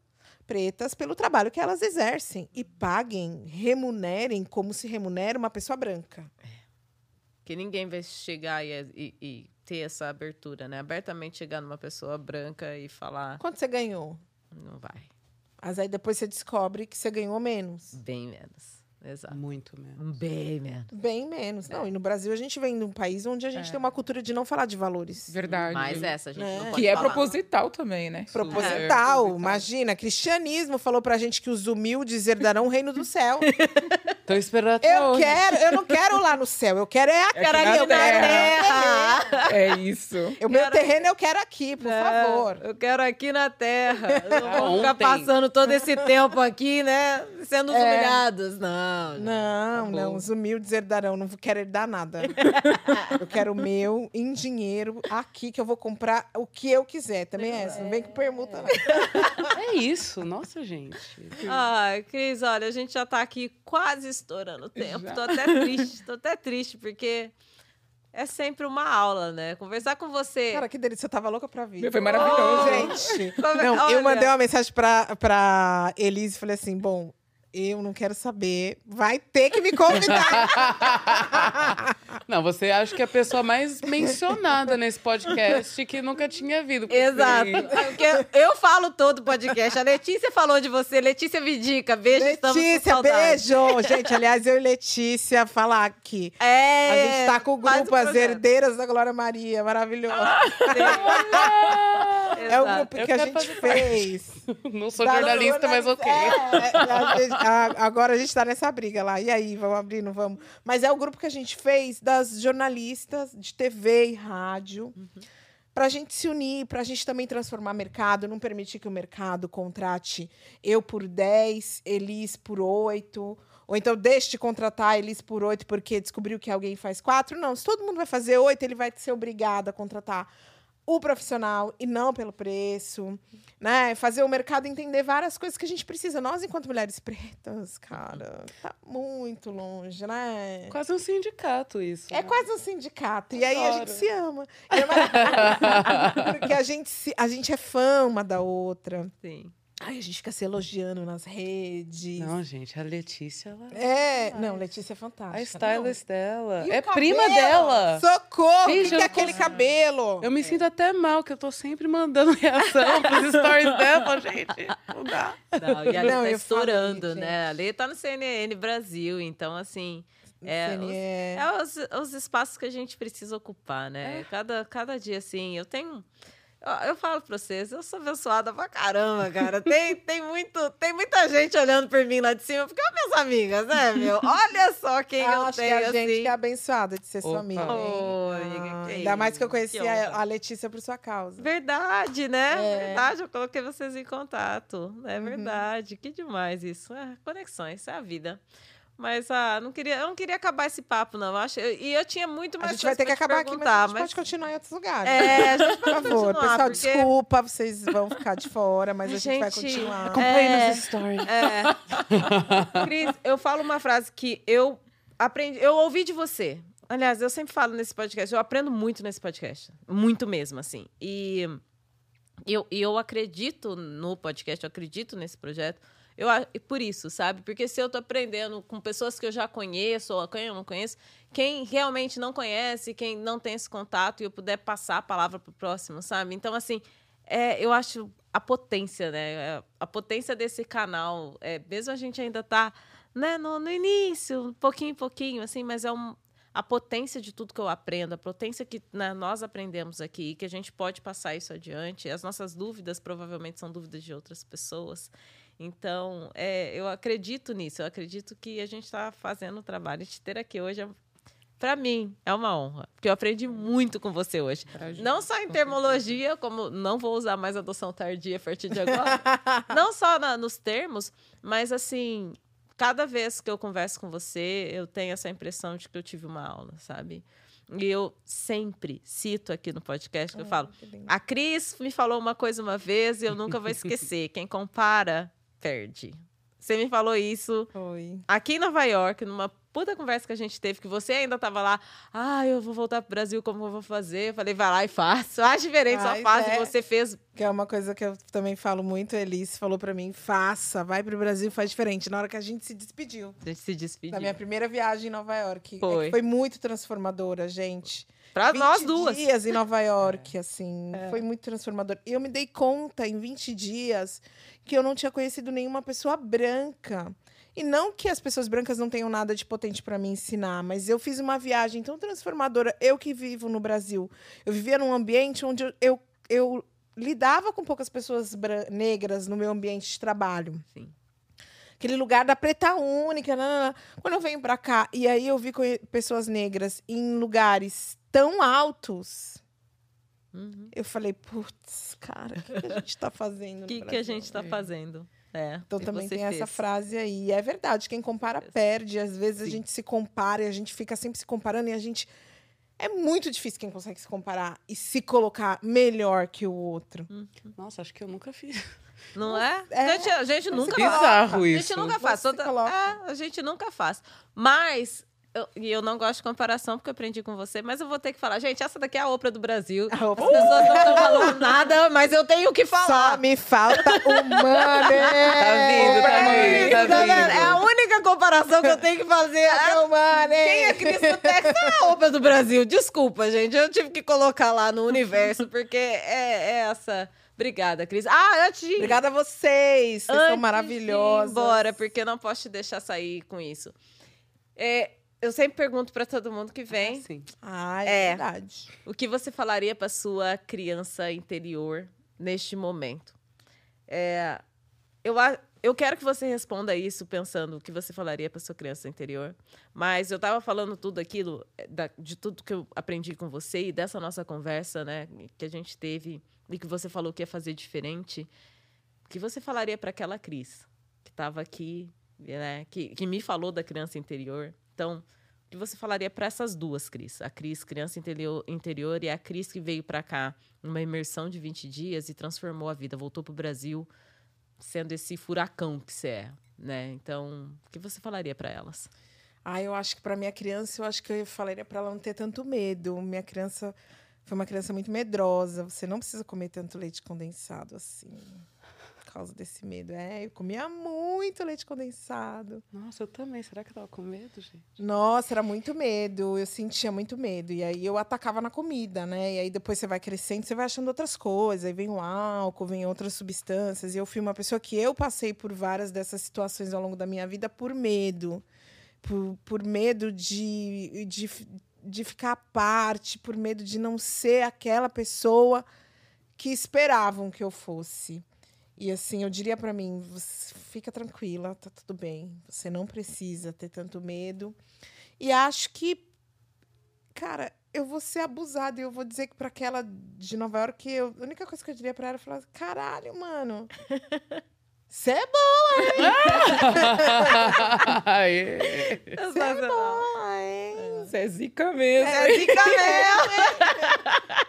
pretas pelo trabalho que elas exercem. E paguem, remunerem como se remunera uma pessoa branca. É. Que ninguém vai chegar e, e, e ter essa abertura, né? Abertamente chegar numa pessoa branca e falar. Quanto você ganhou? Não vai. Mas aí depois você descobre que você ganhou menos. Bem menos. Exato. Muito menos. Bem menos. Bem menos. Não, é. e no Brasil a gente vem de um país onde a gente é. tem uma cultura de não falar de valores. Verdade. Mas essa a gente é. não pode Que é falar. proposital também, né? Proposital. É. Imagina, cristianismo falou pra gente que os humildes herdarão o reino do céu. <laughs> Tô esperando até Eu hoje. quero, eu não quero lá no céu, eu quero é aqui. Eu quero aqui, eu quero terra. É isso. O meu terreno eu quero aqui, por favor. Eu quero aqui na terra. não vou ficar passando todo esse tempo aqui, né? Sendo é. humilhados. Não. Não, não. não. Os humildes herdarão. Não quero herdar nada. <laughs> eu quero o meu em dinheiro aqui, que eu vou comprar o que eu quiser. Também é essa. Não vem com permuta, não. É isso. Nossa, gente. Ai, Cris, olha, a gente já tá aqui quase estourando o tempo. Já. Tô até triste, tô até triste, porque é sempre uma aula, né? Conversar com você. Cara, que delícia. Eu tava louca pra vir. Foi maravilhoso. Oh, gente. Não, eu mandei uma mensagem pra, pra Elise e falei assim: bom, eu não quero saber. Vai ter que me convidar. <laughs> não, você acha que é a pessoa mais mencionada nesse podcast que nunca tinha vindo. Exato. Porque eu falo todo podcast. A Letícia falou de você. Letícia Vidica, beijo. Letícia, beijo. Gente, aliás, eu e Letícia falar aqui. É. A gente tá com o grupo As Herdeiras da Glória Maria. Maravilhoso. é o grupo que a gente fez. <laughs> Não sou jornalista, mas ok. É, é, a, agora a gente tá nessa briga lá. E aí, vamos abrir, não vamos? Mas é o grupo que a gente fez das jornalistas de TV e rádio. Uhum. Para a gente se unir, para a gente também transformar mercado, não permitir que o mercado contrate eu por 10, Elis por 8, ou então deixe de contratar Elis por 8 porque descobriu que alguém faz 4. Não, se todo mundo vai fazer 8, ele vai ser obrigado a contratar o profissional e não pelo preço, né? Fazer o mercado entender várias coisas que a gente precisa. Nós, enquanto mulheres pretas, cara, tá muito longe, né? Quase um sindicato isso. É né? quase um sindicato. E aí a gente se ama. <laughs> Porque a gente, se, a gente é fã uma da outra. Sim. Ai, a gente fica se elogiando nas redes. Não, gente, a Letícia, ela. É, não, Letícia é fantástica. A stylist não. dela. E é prima dela. Socorro! o que, que é aquele cabelo? Eu me sinto até mal, que eu tô sempre mandando <laughs> reação pros stories dela, gente. Não dá. Não, e a Lê tá estourando, né? A Lê tá no CNN Brasil, então, assim. É, os, é os, os, espaços que a gente precisa ocupar, né? É. Cada, cada dia, assim, eu tenho. Eu falo pra vocês, eu sou abençoada pra caramba, cara. Tem, <laughs> tem, muito, tem muita gente olhando por mim lá de cima, porque é minhas amigas, né, meu? <laughs> Olha só quem eu, eu tenho. Que a assim. gente que é abençoada de ser Opa. sua amiga. Oi, ah, ainda mais que eu conheci a, a, Letícia por sua causa. Verdade, né? É. Verdade, eu coloquei vocês em contato. É uhum. verdade. Que demais isso. É, conexões, é a vida. Mas ah, não queria, eu não queria acabar esse papo, não. Eu acho, e eu tinha muito mais A gente vai ter que acabar aqui, mas a gente mas... pode continuar em outros lugares. É, a gente pode Por favor, pessoal, porque... desculpa, vocês vão ficar de fora, mas a, a gente, gente, vai continuar. Acompanhe é, nos stories. É, Cris, eu falo uma frase que eu aprendi, eu ouvi de você. Aliás, eu sempre falo nesse podcast, eu aprendo muito nesse podcast. Muito mesmo, assim. E eu, e eu acredito no podcast, eu acredito nesse projeto. Eu, por isso, sabe? Porque se eu tô aprendendo com pessoas que eu já conheço, ou quem eu não conheço, quem realmente não conhece, quem não tem esse contato, e eu puder passar a palavra pro próximo, sabe? Então, assim, é, eu acho a potência, né? A potência desse canal. É, mesmo a gente ainda tá né, no, no início, pouquinho, pouquinho, assim, mas é um, a potência de tudo que eu aprendo, a potência que né, nós aprendemos aqui, que a gente pode passar isso adiante. As nossas dúvidas provavelmente são dúvidas de outras pessoas. Então, é, eu acredito nisso, eu acredito que a gente está fazendo o trabalho. De ter aqui hoje, é, para mim, é uma honra, porque eu aprendi muito com você hoje. Não só em termologia, como não vou usar mais adoção tardia a partir de agora, <laughs> não só na, nos termos, mas assim, cada vez que eu converso com você, eu tenho essa impressão de que eu tive uma aula, sabe? E eu sempre cito aqui no podcast que eu falo: a Cris me falou uma coisa uma vez e eu nunca vou esquecer. Quem compara, perde. Você me falou isso aqui em Nova York, numa puta conversa que a gente teve, que você ainda tava lá, ah, eu vou voltar pro Brasil, como eu vou fazer? Eu falei, vai lá e faz. Faz <laughs> diferente, só faz. É. E você fez. Que é uma coisa que eu também falo muito, Elise falou para mim, faça, vai pro Brasil faz diferente. Na hora que a gente se despediu. A gente se despediu. Da minha primeira viagem em Nova York. É foi. É foi muito transformadora, gente. Pra nós duas. dias em Nova <laughs> York, assim. É. Foi muito transformador. E eu me dei conta em 20 dias que eu não tinha conhecido nenhuma pessoa branca. E não que as pessoas brancas não tenham nada de potente para me ensinar, mas eu fiz uma viagem tão transformadora. Eu que vivo no Brasil, eu vivia num ambiente onde eu, eu, eu lidava com poucas pessoas negras no meu ambiente de trabalho. Sim. Aquele lugar da preta única. Nanana. Quando eu venho para cá, e aí eu vi pessoas negras em lugares tão altos. Uhum. Eu falei, putz, cara, o que, que, a gente está fazendo? <laughs> O que, que a gente está fazendo? É, então também tem fez. essa frase aí. E é verdade, quem compara perde. Às vezes Sim. a gente se compara e a gente fica sempre se comparando e a gente. É muito difícil quem consegue se comparar e se colocar melhor que o outro. Uhum. Nossa, acho que eu nunca fiz. <laughs> Não é? é? A gente, a gente nunca faz. Bizarro isso. A gente nunca faz. Toda... É, a gente nunca faz. Mas eu, e eu não gosto de comparação porque eu aprendi com você, mas eu vou ter que falar. Gente, essa daqui é a Oprah do Brasil. As pessoas não estão <laughs> falando nada, mas eu tenho que falar. Só me falta o money. tá vindo, tá vindo, tá vindo. É a única comparação que eu tenho que fazer. Cadê o money? Quem é Cristo Tex é a Oprah do Brasil. Desculpa, gente. Eu tive que colocar lá no universo, porque é, é essa... Obrigada, Cris. Ah, antes de... Obrigada a vocês. Vocês antes são maravilhosos. Bora, porque eu não posso te deixar sair com isso. É, eu sempre pergunto para todo mundo que vem. Ah, sim. Ah, é, é verdade. O que você falaria para sua criança interior neste momento? É, eu, eu quero que você responda isso pensando o que você falaria para sua criança interior. Mas eu estava falando tudo aquilo, é, da, de tudo que eu aprendi com você e dessa nossa conversa, né, que a gente teve e que você falou que ia fazer diferente. O que você falaria para aquela Cris que estava aqui, né, que, que me falou da criança interior? Então, o que você falaria para essas duas Cris? A Cris, criança interior, interior, e a Cris que veio para cá numa imersão de 20 dias e transformou a vida, voltou para o Brasil sendo esse furacão que você é, né? Então, o que você falaria para elas? Ah, eu acho que para minha criança, eu acho que eu falaria para ela não ter tanto medo. Minha criança foi uma criança muito medrosa. Você não precisa comer tanto leite condensado assim causa desse medo. É, eu comia muito leite condensado. Nossa, eu também. Será que eu tava com medo, gente? Nossa, era muito medo. Eu sentia muito medo. E aí eu atacava na comida, né? E aí depois você vai crescendo, você vai achando outras coisas. Aí vem o álcool, vem outras substâncias. E eu fui uma pessoa que eu passei por várias dessas situações ao longo da minha vida por medo. Por, por medo de, de, de ficar à parte, por medo de não ser aquela pessoa que esperavam que eu fosse. E assim, eu diria para mim, fica tranquila, tá tudo bem. Você não precisa ter tanto medo. E acho que, cara, eu vou ser abusada e eu vou dizer que para aquela de Nova York, eu, a única coisa que eu diria para ela é falar: "Caralho, mano. <laughs> Você é boa, hein? <laughs> Você é boa, hein? Você é zica mesmo. Você é zica mesmo.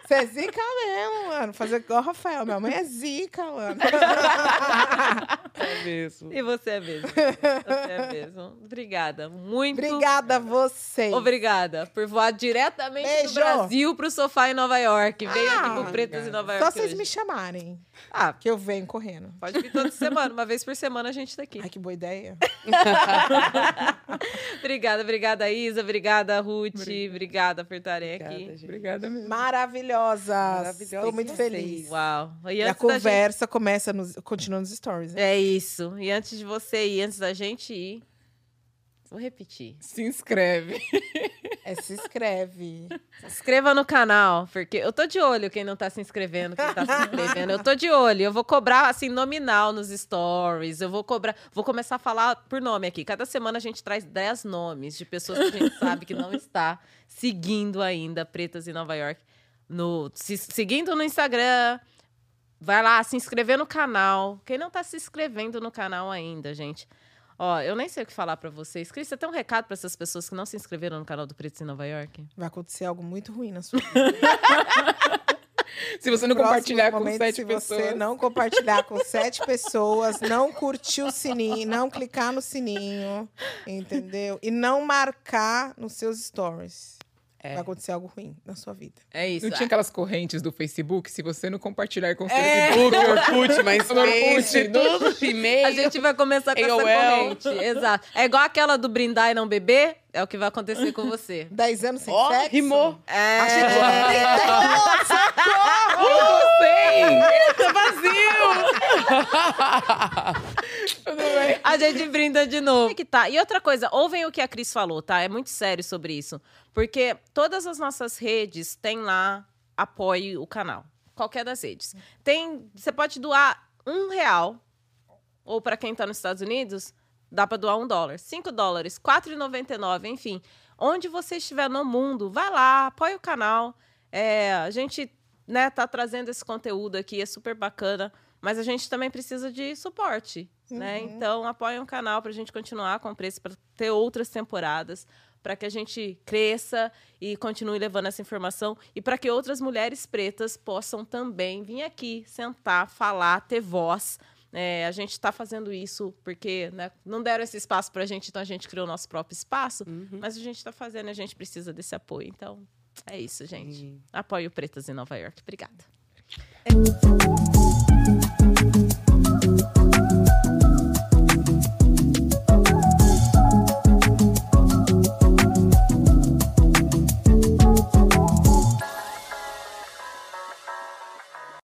<laughs> Você é zica mesmo, mano. Fazer igual o Rafael. Minha mãe é zica, mano. <laughs> mesmo. E você é mesmo. Você é mesmo. Obrigada. Muito. Obrigada a vocês. Obrigada por voar diretamente Beijo. do Brasil pro sofá em Nova York. Veio aqui Ah, pro Pretas em Nova York. Só vocês hoje. me chamarem, Ah, que eu venho correndo. pode vir toda semana. Uma vez por semana a gente tá aqui. Ai, que boa ideia. <laughs> obrigada, obrigada, Isa. Obrigada, Ruth. Obrigada por estarem Obrigada, aqui. gente. Obrigada mesmo. Maravilhosas. Maravilhosas Estou muito feliz. Uau. E E a da gente- conversa começa nos, continua nos stories. Né? É isso. E antes de você ir, antes da gente ir, vou repetir. Se inscreve. É, se inscreve. Se inscreva no canal, porque eu tô de olho quem não tá se inscrevendo, quem tá se inscrevendo. Eu tô de olho. Eu vou cobrar, assim, nominal nos stories. Eu vou cobrar. Vou começar a falar por nome aqui. Cada semana a gente traz 10 nomes de pessoas que a gente sabe que não está seguindo ainda Pretas em Nova York. No, se- seguindo no Instagram. Vai lá, se inscrever no canal. Quem não tá se inscrevendo no canal ainda, gente. Ó, eu nem sei o que falar pra vocês. Cris, você tem um recado pra essas pessoas que não se inscreveram no canal do Pretos em Nova York? Vai acontecer algo muito ruim na sua vida. <laughs> Se você não Próximo compartilhar com momento, sete se pessoas. você não compartilhar com sete pessoas, não curtir o sininho, não clicar no sininho, entendeu? E não marcar nos seus stories. É. Vai acontecer algo ruim na sua vida. É isso. Não tinha aquelas correntes do Facebook? Se você não compartilhar com o É. Facebook, <laughs> Orkut, <laughs> mas Orkut, tudo, e-mail. A gente vai começar com essa AOL. corrente. Exato. É igual aquela do brindar e não beber, é o que vai acontecer com você. <laughs> Dez anos sem Ó, sexo? rimou. É. A gente Sim! Tá vazio! Tudo bem. A gente brinda de novo. Que tá. E outra coisa, ouvem o que a Cris falou, tá? É muito sério sobre isso. Porque todas as nossas redes têm lá apoie o canal. Qualquer das redes. Tem. Você pode doar um real. Ou para quem tá nos Estados Unidos, dá para doar um dólar. Cinco dólares, R$4,99, enfim. Onde você estiver no mundo, vai lá, apoie o canal. É, a gente né, tá trazendo esse conteúdo aqui, é super bacana. Mas a gente também precisa de suporte, né? Então, apoiem o canal para a gente continuar com o preço, para ter outras temporadas, para que a gente cresça e continue levando essa informação e para que outras mulheres pretas possam também vir aqui, sentar, falar, ter voz. É, a gente está fazendo isso porque né, não deram esse espaço para a gente, então a gente criou o nosso próprio espaço. Mas a gente está fazendo e a gente precisa desse apoio. Então, é isso, gente. Apoie o Pretas em Nova York. Obrigada.